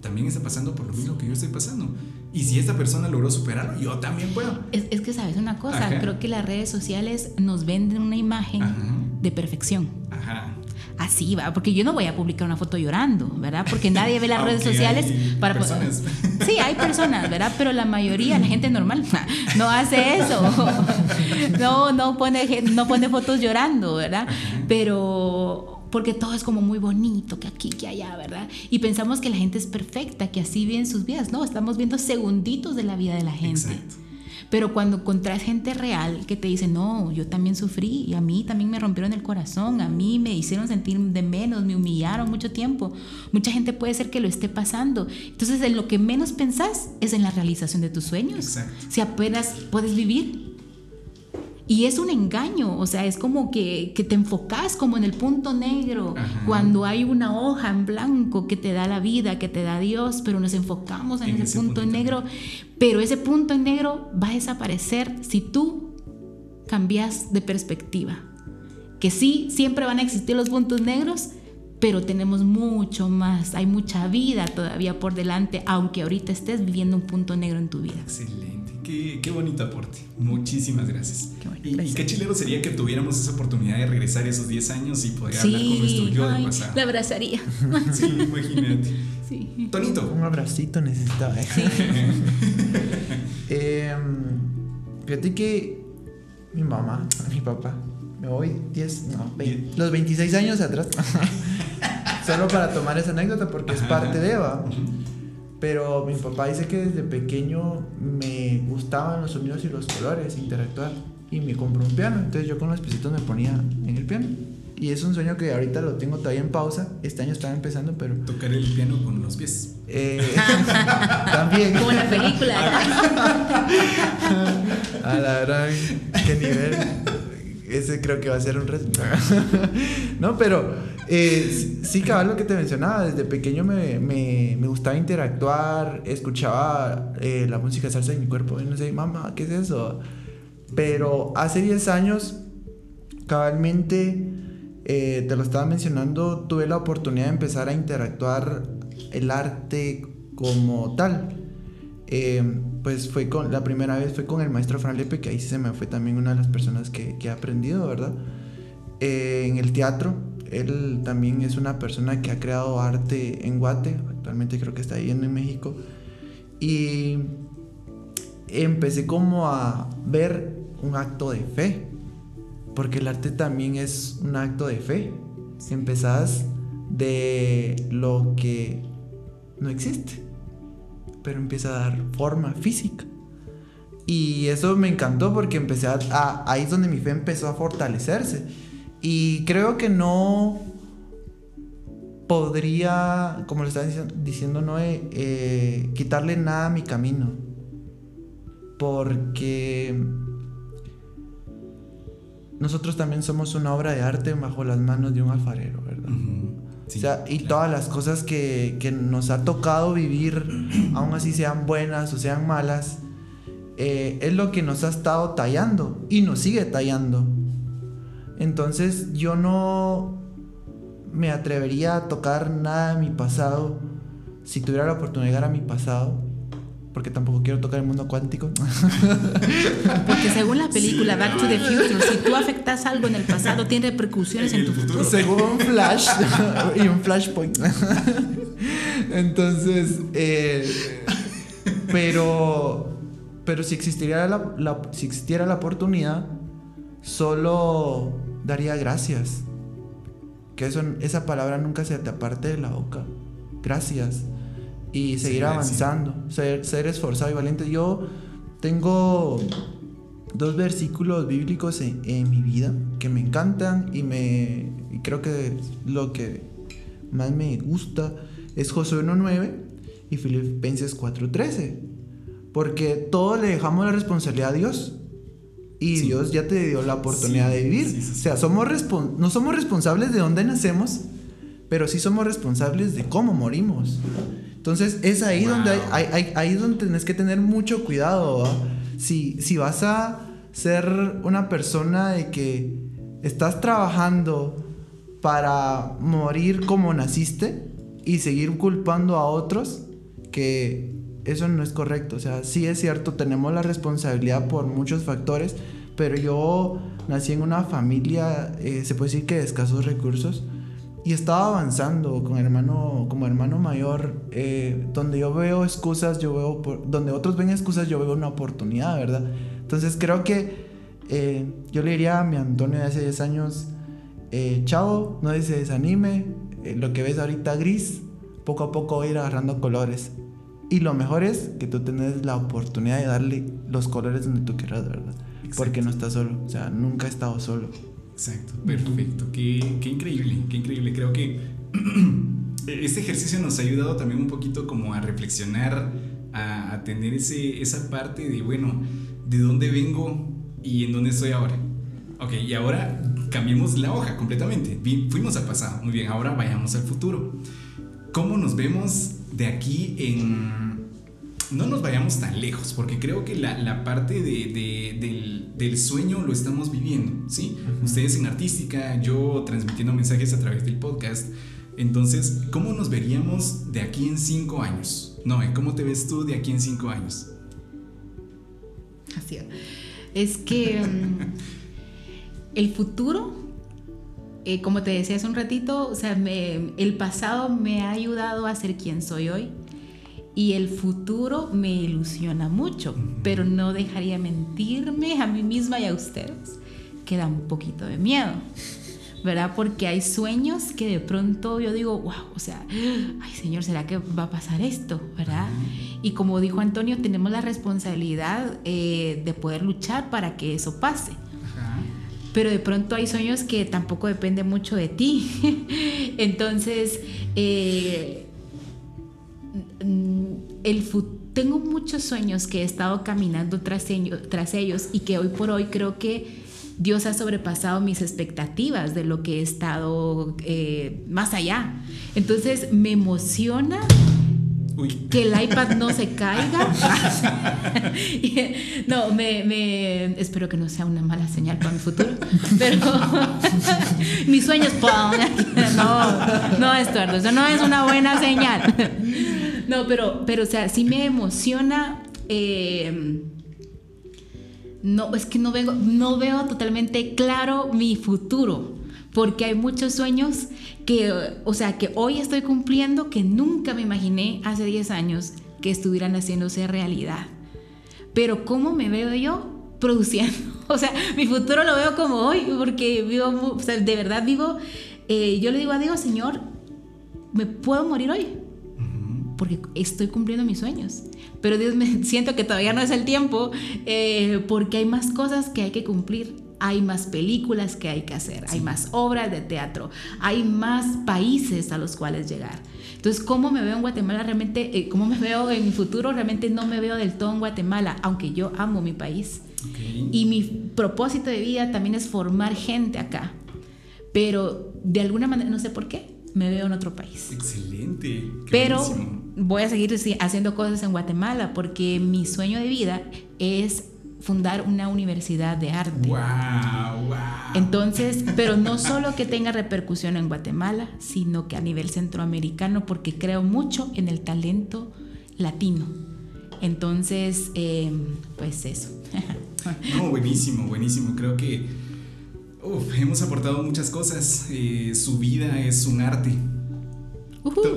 también está pasando por lo mismo que yo estoy pasando. Y si esta persona logró superarlo, yo también puedo. Es, que sabes una cosa, creo que las redes sociales nos venden una imagen de perfección. Ajá. Así va, porque yo no voy a publicar una foto llorando, ¿verdad? Porque nadie ve las <laughs> redes sociales para personas. Sí, hay personas, ¿verdad? Pero la mayoría, la gente normal, <laughs> no hace eso. <laughs> No, no pone, no pone fotos llorando, ¿verdad? Pero porque todo es como muy bonito, que aquí, que allá, ¿verdad? Y pensamos que la gente es perfecta, que así viven sus vidas. No, estamos viendo segunditos de la vida de la gente. Pero cuando encontrás gente real que te dice, no, yo también sufrí y a mí también me rompieron el corazón, a mí me hicieron sentir de menos, me humillaron mucho tiempo, mucha gente puede ser que lo esté pasando. Entonces, en lo que menos pensás es en la realización de tus sueños. Si apenas puedes vivir, y es un engaño, o sea, es como que, te enfocas como en el punto negro, cuando hay una hoja en blanco que te da la vida, que te da Dios, pero nos enfocamos en, ese, punto, en negro, pero ese punto en negro va a desaparecer si tú cambias de perspectiva. Que sí, siempre van a existir los puntos negros, pero tenemos mucho más, hay mucha vida todavía por delante, aunque ahorita estés viviendo un punto negro en tu vida. Excelente. Qué, bonito aporte. Muchísimas gracias. y, qué chilero sería que tuviéramos esa oportunidad de regresar esos 10 años y poder hablar con nuestro yo del pasado. La abrazaría. <laughs> sí, imagínate. <laughs> Sí. Tonito. Un abracito necesitaba. ¿eh? <laughs> eh, fíjate que mi mamá, mi papá, me voy 10, no, 20, los 26 años atrás. Solo para tomar esa anécdota porque es parte de Eva. Pero mi papá dice que desde pequeño me gustaban los sonidos y los colores, interactuar. Y me compró un piano. Entonces yo con los pesitos me ponía en el piano. Y es un sueño que ahorita lo tengo todavía en pausa. Este año estaba empezando, pero. Tocar el piano con los pies. Eh, <laughs> también. Como en la película. <laughs> A la gran, qué nivel. Ese creo que va a ser un reto. <laughs> no, pero eh, sí, cabal, lo que te mencionaba. Desde pequeño me, me, me gustaba interactuar, escuchaba eh, la música salsa en mi cuerpo. Y no sé, mamá, ¿qué es eso? Pero hace 10 años, cabalmente, eh, te lo estaba mencionando, tuve la oportunidad de empezar a interactuar el arte como tal. Eh, pues fue con, la primera vez fue con el maestro Fran Lepe, que ahí se me fue también una de las personas que, que he aprendido, ¿verdad? Eh, en el teatro, él también es una persona que ha creado arte en Guate, actualmente creo que está ahí en México. Y empecé como a ver un acto de fe, porque el arte también es un acto de fe. Empezás de lo que no existe, pero empieza a dar forma física. Y eso me encantó porque empecé a, ahí es donde mi fe empezó a fortalecerse. Y creo que no podría, como le estaba diciendo Noé, eh, quitarle nada a mi camino. Porque nosotros también somos una obra de arte bajo las manos de un alfarero, ¿verdad? O sea, y todas las cosas que, que, nos ha tocado vivir, <clears throat> aun así sean buenas o sean malas, eh, es lo que nos ha estado tallando y nos sigue tallando. Entonces yo no me atrevería a tocar nada de mi pasado. Si tuviera la oportunidad de llegar a mi pasado porque tampoco quiero tocar el mundo cuántico. <laughs> Porque según la película Back to the Future, si tú afectas algo en el pasado, tiene repercusiones en tu futuro. Según Flash <laughs> y un Flashpoint. Entonces, eh, pero, pero si existiera la, la, si existiera la oportunidad, solo daría gracias. Que eso, esa palabra nunca se te aparte de la boca. Gracias y seguir avanzando, ser, ser esforzado y valiente. Yo tengo dos versículos bíblicos en, mi vida que me encantan y, me, y creo que lo que más me gusta es Josué 1.9 y Filipenses 4.13. Porque todo le dejamos la responsabilidad a Dios. Y Dios ya te dio la oportunidad de vivir. o sea, somos no somos responsables de dónde nacemos, pero sí somos responsables de cómo morimos. Entonces es ahí donde hay, ahí donde tenés que tener mucho cuidado. Si, si vas a ser una persona de que estás trabajando para morir como naciste y seguir culpando a otros, que eso no es correcto. O sea, sí es cierto, tenemos la responsabilidad por muchos factores, pero yo nací en una familia, eh, se puede decir que de escasos recursos y estaba avanzando con hermano, como hermano mayor, eh, donde yo veo excusas, yo veo, donde otros ven excusas, yo veo una oportunidad, ¿verdad? Entonces creo que eh, yo le diría a mi Antonio de hace 10 años, eh, chao, no se desanime, lo que ves ahorita gris, poco a poco va a ir agarrando colores. Y lo mejor es que tú tenés la oportunidad de darle los colores donde tú quieras, ¿verdad? Porque no estás solo, o sea, nunca he estado solo. Exacto, perfecto. Qué, increíble, qué increíble. Creo que <clears throat> este ejercicio nos ha ayudado también un poquito como a reflexionar, a, tener ese, esa parte de, bueno, de dónde vengo y en dónde estoy ahora. Ok, y ahora cambiemos la hoja completamente. fuimos al pasado, muy bien, ahora vayamos al futuro. ¿Cómo nos vemos de aquí en no nos vayamos tan lejos, porque creo que la, parte del, sueño lo estamos viviendo, ¿sí? Ustedes en artística, yo transmitiendo mensajes a través del podcast. Entonces, ¿cómo nos veríamos de aquí en cinco años? No, ¿cómo te ves tú de aquí en cinco años? Así es que <laughs> mm, el futuro, eh, como te decía hace un ratito, o sea, el pasado me ha ayudado a ser quien soy hoy y el futuro me ilusiona mucho, pero no dejaría mentirme a mí misma y a ustedes que da un poquito de miedo, ¿verdad? Porque hay sueños que de pronto yo digo, wow, o sea, ay Señor, ¿será que va a pasar esto, ¿verdad? Y como dijo Antonio, tenemos la responsabilidad eh, de poder luchar para que eso pase. Pero de pronto hay sueños que tampoco dependen mucho de ti. <laughs> Entonces, eh, el tengo muchos sueños que he estado caminando tras ellos, tras ellos y que hoy por hoy creo que Dios ha sobrepasado mis expectativas de lo que he estado eh, más allá. Entonces me emociona que el iPad no se caiga. <laughs> <laughs> no, me, espero que no sea una mala señal para mi futuro. Pero <laughs> mis sueños, no, no, Estuardo, eso no es una buena señal. No, pero, pero o sea, sí me emociona. Eh, no, es que no, vengo, no veo totalmente claro mi futuro, porque hay muchos sueños que, o sea, que hoy estoy cumpliendo que nunca me imaginé hace 10 años que estuvieran haciéndose realidad. Pero ¿cómo me veo yo? Produciendo. <laughs> O sea, mi futuro lo veo como hoy, porque vivo, o sea, de verdad vivo, eh, yo le digo a Dios, Señor, ¿me puedo morir hoy? Porque estoy cumpliendo mis sueños. Pero Dios me <laughs> siento que todavía no es el tiempo eh, porque hay más cosas que hay que cumplir. Hay más películas que hay que hacer, hay más obras de teatro, hay más países a los cuales llegar. Entonces, ¿cómo me veo en Guatemala? Realmente, eh, ¿cómo me veo en mi futuro? Realmente no me veo del todo en Guatemala, aunque yo amo mi país. Y mi propósito de vida también es formar gente acá. Pero de alguna manera, no sé por qué, me veo en otro país. Excelente. Pero voy a seguir haciendo cosas en Guatemala porque mi sueño de vida es fundar una universidad de arte. Wow, wow. Entonces, pero no solo que tenga repercusión en Guatemala, sino que a nivel centroamericano, porque creo mucho en el talento latino. Entonces, eh, pues eso. <laughs> no, buenísimo, buenísimo. Creo que hemos aportado muchas cosas. Eh, su vida es un arte.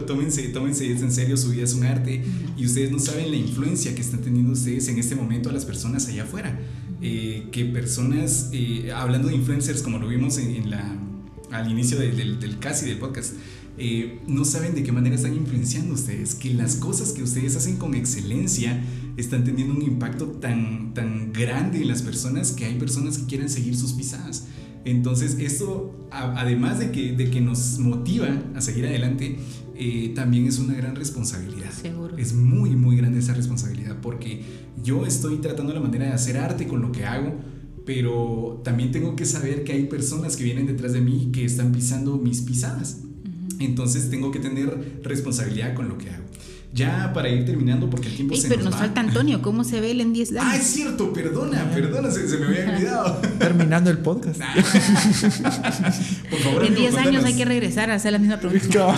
Tómense, tómense en serio, su vida es un arte. Y ustedes no saben la influencia que están teniendo ustedes en este momento a las personas allá afuera. Eh, que personas, eh, hablando de influencers como lo vimos en, la, al inicio del, del, casi del podcast, no saben de qué manera están influenciando ustedes, que las cosas que ustedes hacen con excelencia están teniendo un impacto tan, tan grande en las personas que hay personas que quieren seguir sus pisadas. Entonces, esto, además de que, de que nos motiva a seguir adelante, eh, también es una gran responsabilidad. Seguro. Es muy, muy grande esa responsabilidad porque yo estoy tratando la manera de hacer arte con lo que hago, pero también tengo que saber que hay personas que vienen detrás de mí que están pisando mis pisadas. Entonces tengo que tener responsabilidad con lo que hago. Ya para ir terminando, porque el tiempo se pero nos, falta Antonio, ¿cómo se ve él en 10 años? Ah, es cierto, perdona, perdona, se, me había olvidado. <laughs> Terminando el podcast. Por favor, en 10 años hay que regresar a hacer la misma pregunta.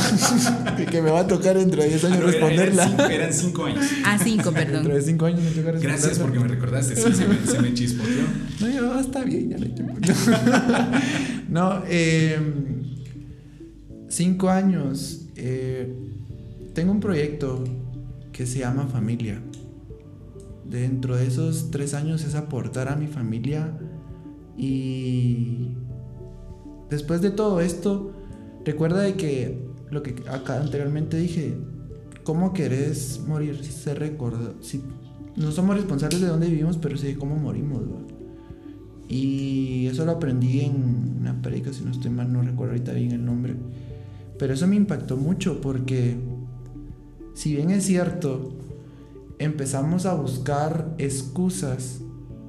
<laughs> que me va a tocar dentro de 10 años ah, responderla. Eran 5 años. Ah, 5, <laughs> perdón. Dentro de 5 años me toca responderla. Gracias porque me recordaste, sí, se me, se me chispoteó. No, yo, está bien, ya no hay tiempo. no, eh, 5 años. Eh, tengo un proyecto que se llama familia. Dentro de esos tres años es aportar a mi familia y después de todo esto, recuerda de que lo que acá anteriormente dije, ¿cómo querés morir? Ser recordado. Si, no somos responsables de dónde vivimos, pero sí de cómo morimos. Y eso lo aprendí en una predica, si no estoy mal, no recuerdo ahorita bien el nombre. Pero eso me impactó mucho porque si bien es cierto, empezamos a buscar excusas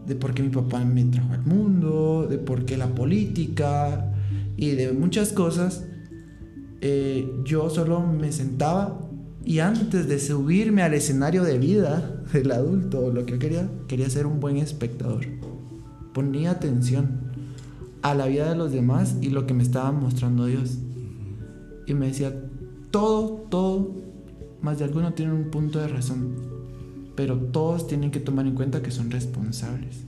de por qué mi papá me trajo al mundo, de por qué la política y de muchas cosas, eh, yo solo me sentaba y antes de subirme al escenario de vida <laughs> del adulto, lo que yo quería, quería ser un buen espectador. Ponía atención a la vida de los demás y lo que me estaba mostrando Dios. Y me decía, todo, todo más de alguno tienen un punto de razón, pero todos tienen que tomar en cuenta que son responsables.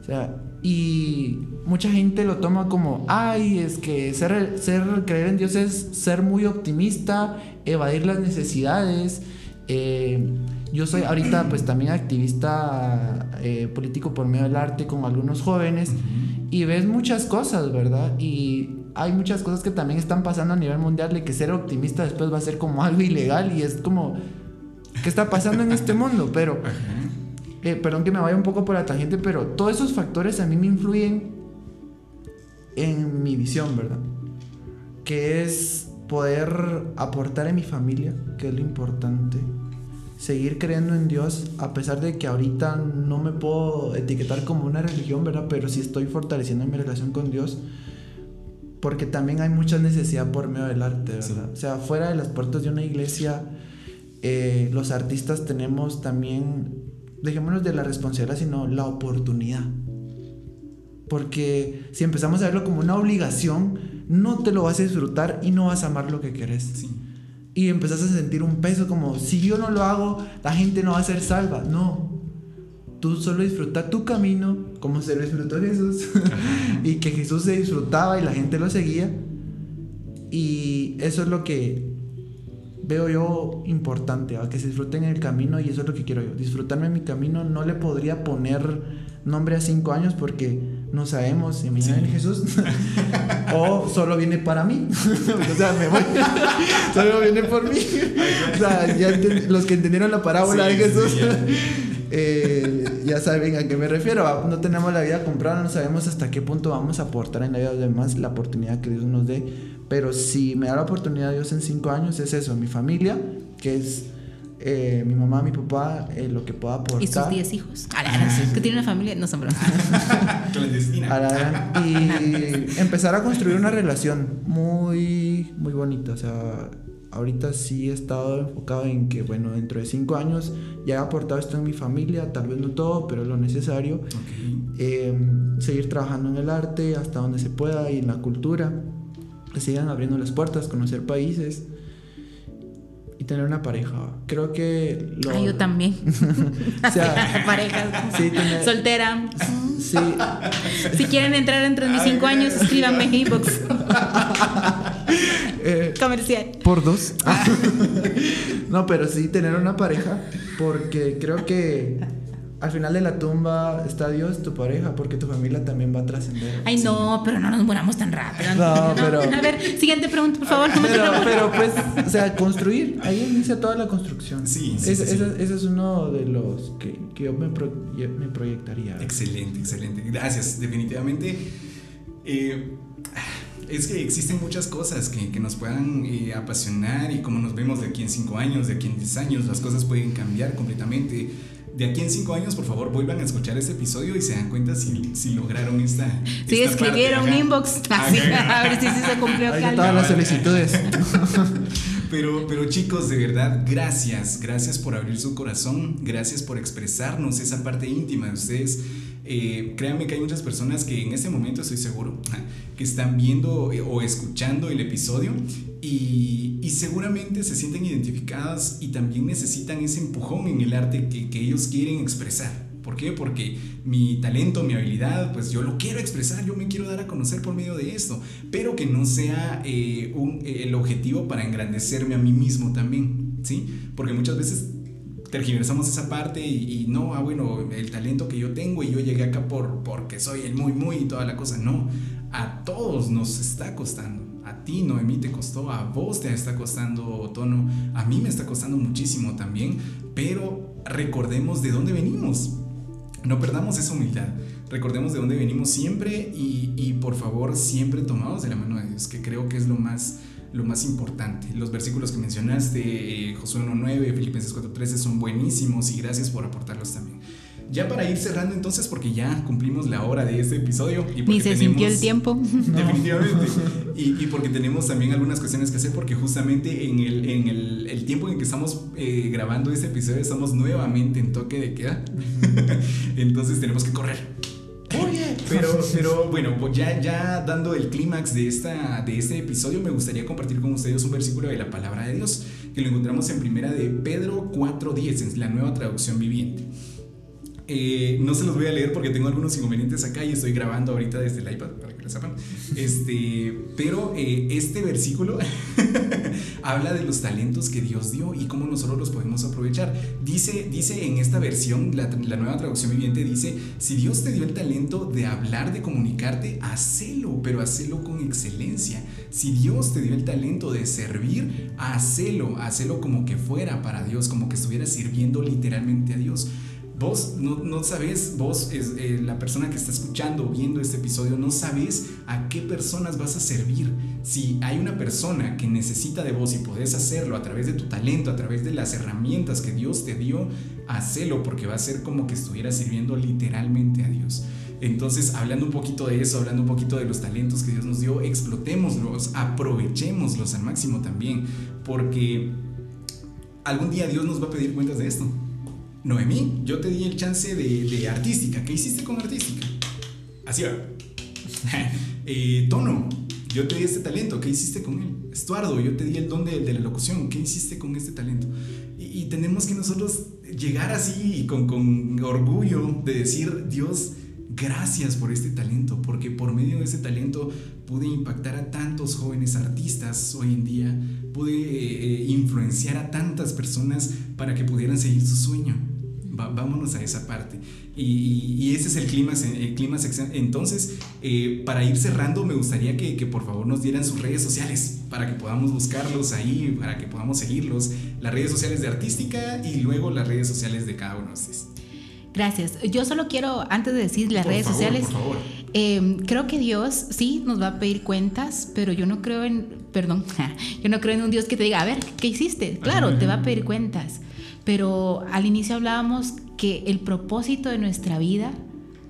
O sea, y mucha gente lo toma como, ay, es que ser, ser creer en Dios es ser muy optimista, evadir las necesidades. Eh, yo soy ahorita pues también activista eh, político por medio del arte con algunos jóvenes y ves muchas cosas, ¿verdad? Y hay muchas cosas que también están pasando a nivel mundial de que ser optimista después va a ser como algo ilegal y es como, ¿qué está pasando en este mundo? Pero, eh, perdón que me vaya un poco por la tangente, pero todos esos factores a mí me influyen en mi visión, ¿verdad? Que es poder aportar en mi familia, que es lo importante, seguir creyendo en Dios, a pesar de que ahorita no me puedo etiquetar como una religión, ¿verdad? Pero sí estoy fortaleciendo mi relación con Dios, porque también hay mucha necesidad por medio del arte, ¿verdad? O sea, fuera de las puertas de una iglesia, eh, los artistas tenemos también, dejémonos de la responsabilidad, sino la oportunidad. Porque si empezamos a verlo como una obligación, no te lo vas a disfrutar y no vas a amar lo que querés. Sí y empezás a sentir un peso como si yo no lo hago, la gente no va a ser salva. No. Tú solo disfruta tu camino como se lo disfrutó Jesús <laughs> y que Jesús se disfrutaba y la gente lo seguía. Y eso es lo que veo yo importante, que se disfruten el camino y eso es lo que quiero yo. Disfrutarme mi camino, no le podría poner nombre a cinco años porque no sabemos si me viene Jesús <laughs> o solo viene para mí. <laughs> o sea, me voy. solo viene por mí. o sea, ya los que entendieron la parábola de Jesús. Eh, ya saben a qué me refiero. No tenemos la vida comprada, no sabemos hasta qué punto vamos a aportar en la vida de los demás la oportunidad que Dios nos dé. Pero si me da la oportunidad Dios en cinco años, es eso: mi familia, que es eh, mi mamá, mi papá, eh, lo que pueda aportar. Y sus 10 hijos. que tiene una familia, no son bromas. <laughs> y empezar a construir una relación muy, muy bonita. O sea, ahorita sí he estado enfocado en que, bueno, dentro de 5 años ya he aportado esto en mi familia, tal vez no todo, pero lo necesario. Em, seguir trabajando en el arte hasta donde se pueda y en la cultura. Que sigan abriendo las puertas, conocer países y tener una pareja. Creo que lo... Ah, yo también. <laughs> o sea, <laughs> pareja. Sí, Soltera. Sí. Si quieren entrar entre mis cinco años, escríbanme en inbox. <laughs> Comercial. Por dos. <laughs> no, pero sí tener una pareja porque creo que al final de la tumba está Dios, tu pareja, porque tu familia también va a trascender. Ay, no, pero no nos muramos tan rápido. No, pero. A ver, siguiente pregunta, por favor. pero, <laughs> pero, pues, o sea, construir, ahí inicia toda la construcción. Sí, sí. ese, es uno de los que, que yo me, me, proyectaría. Excelente, excelente. Gracias, definitivamente. Eh, es que existen muchas cosas que, que nos puedan eh, apasionar y como nos vemos de aquí en 5 años, de aquí en 10 años, las cosas pueden cambiar completamente de aquí en cinco años, por favor, vuelvan a escuchar este episodio y se dan cuenta si, si lograron esta. Sí, escribieron un inbox. <laughs> Así, a ver si se cumplió Ahí todas las solicitudes. <laughs> Pero, pero chicos, de verdad, gracias. Gracias por abrir su corazón. Gracias por expresarnos esa parte íntima de ustedes. Eh, créanme que hay muchas personas que en este momento estoy seguro que están viendo eh, o escuchando el episodio y, seguramente se sienten identificadas y también necesitan ese empujón en el arte que, ellos quieren expresar. ¿Por qué? Porque mi talento, mi habilidad, pues yo lo quiero expresar, yo me quiero dar a conocer por medio de esto, pero que no sea eh, un, el objetivo para engrandecerme a mí mismo también, ¿sí? Porque muchas veces tergiversamos esa parte y, no, ah, bueno, el talento que yo tengo y yo llegué acá por, porque soy el muy, muy y toda la cosa. No, a todos nos está costando. A ti, Noemí, te costó, a vos te está costando, Tono, a mí me está costando muchísimo también, pero recordemos de dónde venimos. No perdamos esa humildad. Recordemos de dónde venimos siempre y, y por favor siempre tomados de la mano de Dios, que creo que es lo más lo más importante. Los versículos que mencionaste, eh, Josué 1.9, Filipenses 4.13, son buenísimos y gracias por aportarlos también. Ya para ir cerrando entonces, porque ya cumplimos la hora de este episodio. Y Ni se sintió el tiempo. <laughs> Definitivamente. <laughs> y, porque tenemos también algunas cuestiones que hacer, porque justamente en el, en el, el tiempo en que estamos eh, grabando este episodio estamos nuevamente en toque de queda. <laughs> entonces tenemos que correr. Pero, <laughs> pero bueno, pues ya, ya dando el clímax de, esta, de este episodio, me gustaría compartir con ustedes un versículo de la palabra de Dios, que lo encontramos en primera de Pedro 4.10, en la nueva traducción viviente. Eh, no se los voy a leer porque tengo algunos inconvenientes acá y estoy grabando ahorita desde el iPad, para Este, pero eh, este versículo <laughs> habla de los talentos que Dios dio y cómo nosotros los podemos aprovechar. Dice, dice en esta versión, la, nueva traducción viviente dice, si Dios te dio el talento de hablar, de comunicarte, hacelo, pero hacelo con excelencia. Si Dios te dio el talento de servir, hacelo, hacelo como que fuera para Dios, como que estuviera sirviendo literalmente a Dios Vos no, no sabes, vos, es, eh, la persona que está escuchando, viendo este episodio, no sabes a qué personas vas a servir. Si hay una persona que necesita de vos y podés hacerlo a través de tu talento, a través de las herramientas que Dios te dio, hacelo porque va a ser como que estuvieras sirviendo literalmente a Dios. Entonces, hablando un poquito de eso, hablando un poquito de los talentos que Dios nos dio, explotémoslos, aprovechémoslos al máximo también, porque algún día Dios nos va a pedir cuentas de esto. Noemí, yo te di el chance de, artística. ¿Qué hiciste con artística? Así va. <laughs> Eh, tono, yo te di este talento. ¿Qué hiciste con él? Estuardo, yo te di el don de, la locución. ¿Qué hiciste con este talento? Y, tenemos que nosotros llegar así con, con orgullo de decir, Dios, gracias por este talento, porque por medio de ese talento pude impactar a tantos jóvenes artistas hoy en día, pude eh, influenciar a tantas personas para que pudieran seguir su sueño. Vámonos a esa parte. Y, ese es el clima. El clima Entonces, eh, para ir cerrando, me gustaría que, que, por favor nos dieran sus redes sociales para que podamos buscarlos ahí, para que podamos seguirlos. Las redes sociales de Artística y luego las redes sociales de cada uno de ustedes. Gracias. Yo solo quiero, antes de decir las redes sociales, em, creo que Dios sí nos va a pedir cuentas, pero yo no creo en, perdón, <laughs> yo no creo en un Dios que te diga, a ver, ¿qué hiciste? Claro, te va a pedir cuentas, pero al inicio hablábamos que el propósito de nuestra vida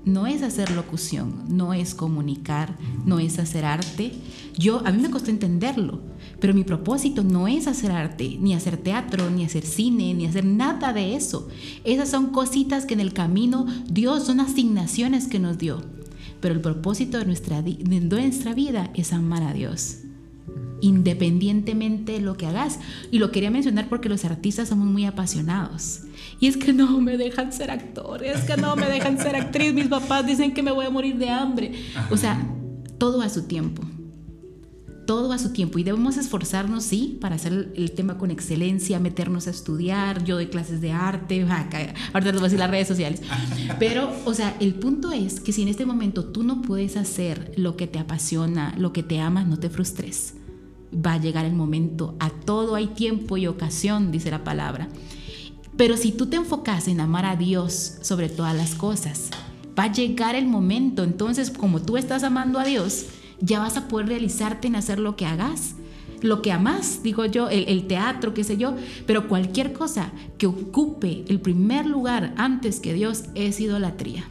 no es hacer locución, no es comunicar, no es hacer arte. Yo, a mí me costó entenderlo pero mi propósito no es hacer arte, ni hacer teatro, ni hacer cine, ni hacer nada de eso. Esas son cositas que en el camino Dios son asignaciones que nos dio. Pero el propósito de nuestra, de nuestra vida es amar a Dios independientemente de lo que hagas. Y lo quería mencionar porque los artistas somos muy apasionados. Y es que no me dejan ser actor, es que no me dejan ser actriz, mis papás dicen que me voy a morir de hambre. O sea, todo a su tiempo todo a su tiempo y debemos esforzarnos, sí, para hacer el tema con excelencia, meternos a estudiar, yo doy clases de arte, <laughs> ahorita les voy a decir las redes sociales, pero, o sea, el punto es que si en este momento tú no puedes hacer lo que te apasiona, lo que te amas, no te frustres. Va a llegar el momento, a todo hay tiempo y ocasión, dice la palabra. Pero si tú te enfocas en amar a Dios sobre todas las cosas, va a llegar el momento, entonces como tú estás amando a Dios, ya vas a poder realizarte en hacer lo que hagas lo que amas, digo yo, el, teatro, qué sé yo, pero cualquier cosa que ocupe el primer lugar antes que Dios es idolatría.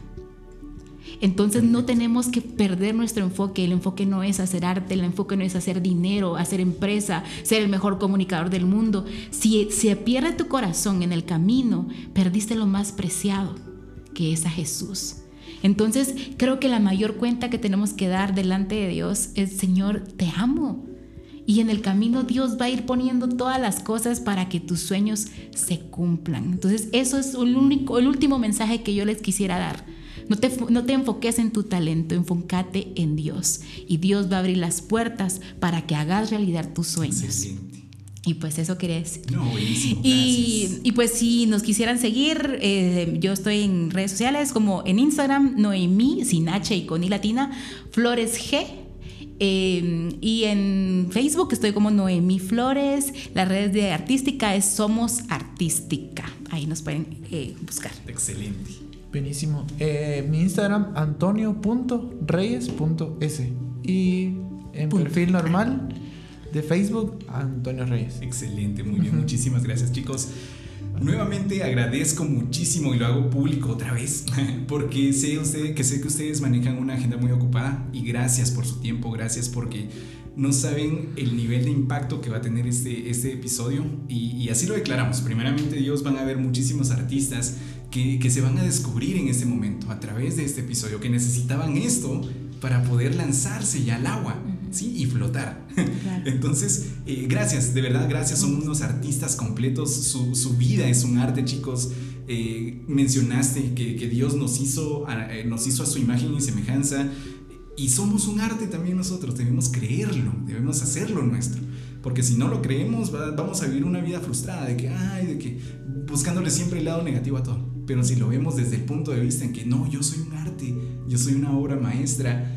Entonces no tenemos que perder nuestro enfoque. El enfoque no es hacer arte, el enfoque no es hacer dinero, hacer empresa, ser el mejor comunicador del mundo. Si se pierde tu corazón en el camino, perdiste lo más preciado, que es a Jesús. Entonces creo que la mayor cuenta que tenemos que dar delante de Dios es, Señor, te amo. Y en el camino Dios va a ir poniendo todas las cosas para que tus sueños se cumplan. Entonces eso es el, único, el último mensaje que yo les quisiera dar. No te, no te enfoques en tu talento, enfócate en Dios. Y Dios va a abrir las puertas para que hagas realidad tus sueños. Y pues eso quería decir. No, buenísimo. Y, y, pues si nos quisieran seguir, eh, yo estoy en redes sociales como en Instagram, Noemí, sin H y con I latina, Flores G. Eh, y en Facebook estoy como Noemí Flores. Las redes de artística es Somos Artística. Ahí nos pueden eh, buscar. Excelente. Buenísimo. mi Instagram, antonio.reyes.s. Y en perfil normal de Facebook, Antonio Reyes. Excelente, muy bien. Muchísimas gracias, chicos. Nuevamente agradezco muchísimo y lo hago público otra vez <laughs> porque sé usted, que sé que ustedes manejan una agenda muy ocupada y gracias por su tiempo, gracias porque no saben el nivel de impacto que va a tener este, este episodio y, así lo declaramos. Primeramente Dios van a ver muchísimos artistas que, que se van a descubrir en este momento a través de este episodio, que necesitaban esto para poder lanzarse ya al agua. ¿sí? Y flotar. <laughs> Entonces, eh, gracias, de verdad, gracias. Son unos artistas completos. Su, vida es un arte, chicos. Eh, mencionaste que, Dios nos hizo, a, eh, nos hizo a su imagen y semejanza. Y somos un arte también nosotros. Debemos creerlo, debemos hacerlo nuestro. Porque si no lo creemos, vamos a vivir una vida frustrada de que, ay, de que buscándole siempre el lado negativo a todo. Pero si lo vemos desde el punto de vista en que no, yo soy un arte, yo soy una obra maestra,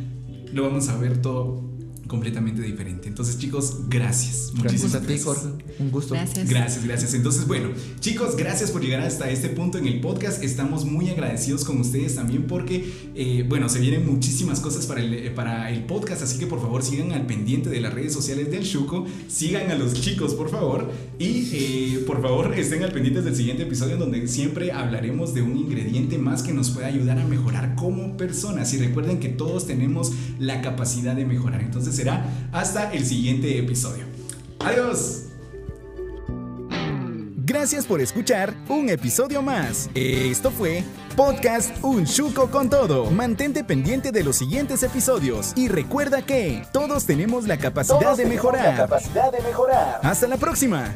lo vamos a ver todo completamente diferente. Entonces, chicos, gracias. Muchísimas gracias a ti, Jorge. Un gusto. Gracias. Gracias, gracias. Entonces, bueno, chicos, gracias por llegar hasta este punto en el podcast. Estamos muy agradecidos con ustedes también porque, eh, bueno, se vienen muchísimas cosas para el, eh, para el podcast, así que por favor sigan al pendiente de las redes sociales del Shuko, sigan a los chicos, por favor, y eh, por favor estén al pendiente del siguiente episodio donde siempre hablaremos de un ingrediente más que nos pueda ayudar a mejorar como personas. Y recuerden que todos tenemos la capacidad de mejorar. Entonces, será hasta el siguiente episodio. Adiós. Gracias por escuchar un episodio más. Esto fue Podcast Un Chuco con Todo. Mantente pendiente de los siguientes episodios y recuerda que todos tenemos la capacidad, de, mejorar. La capacidad de mejorar. Hasta la próxima.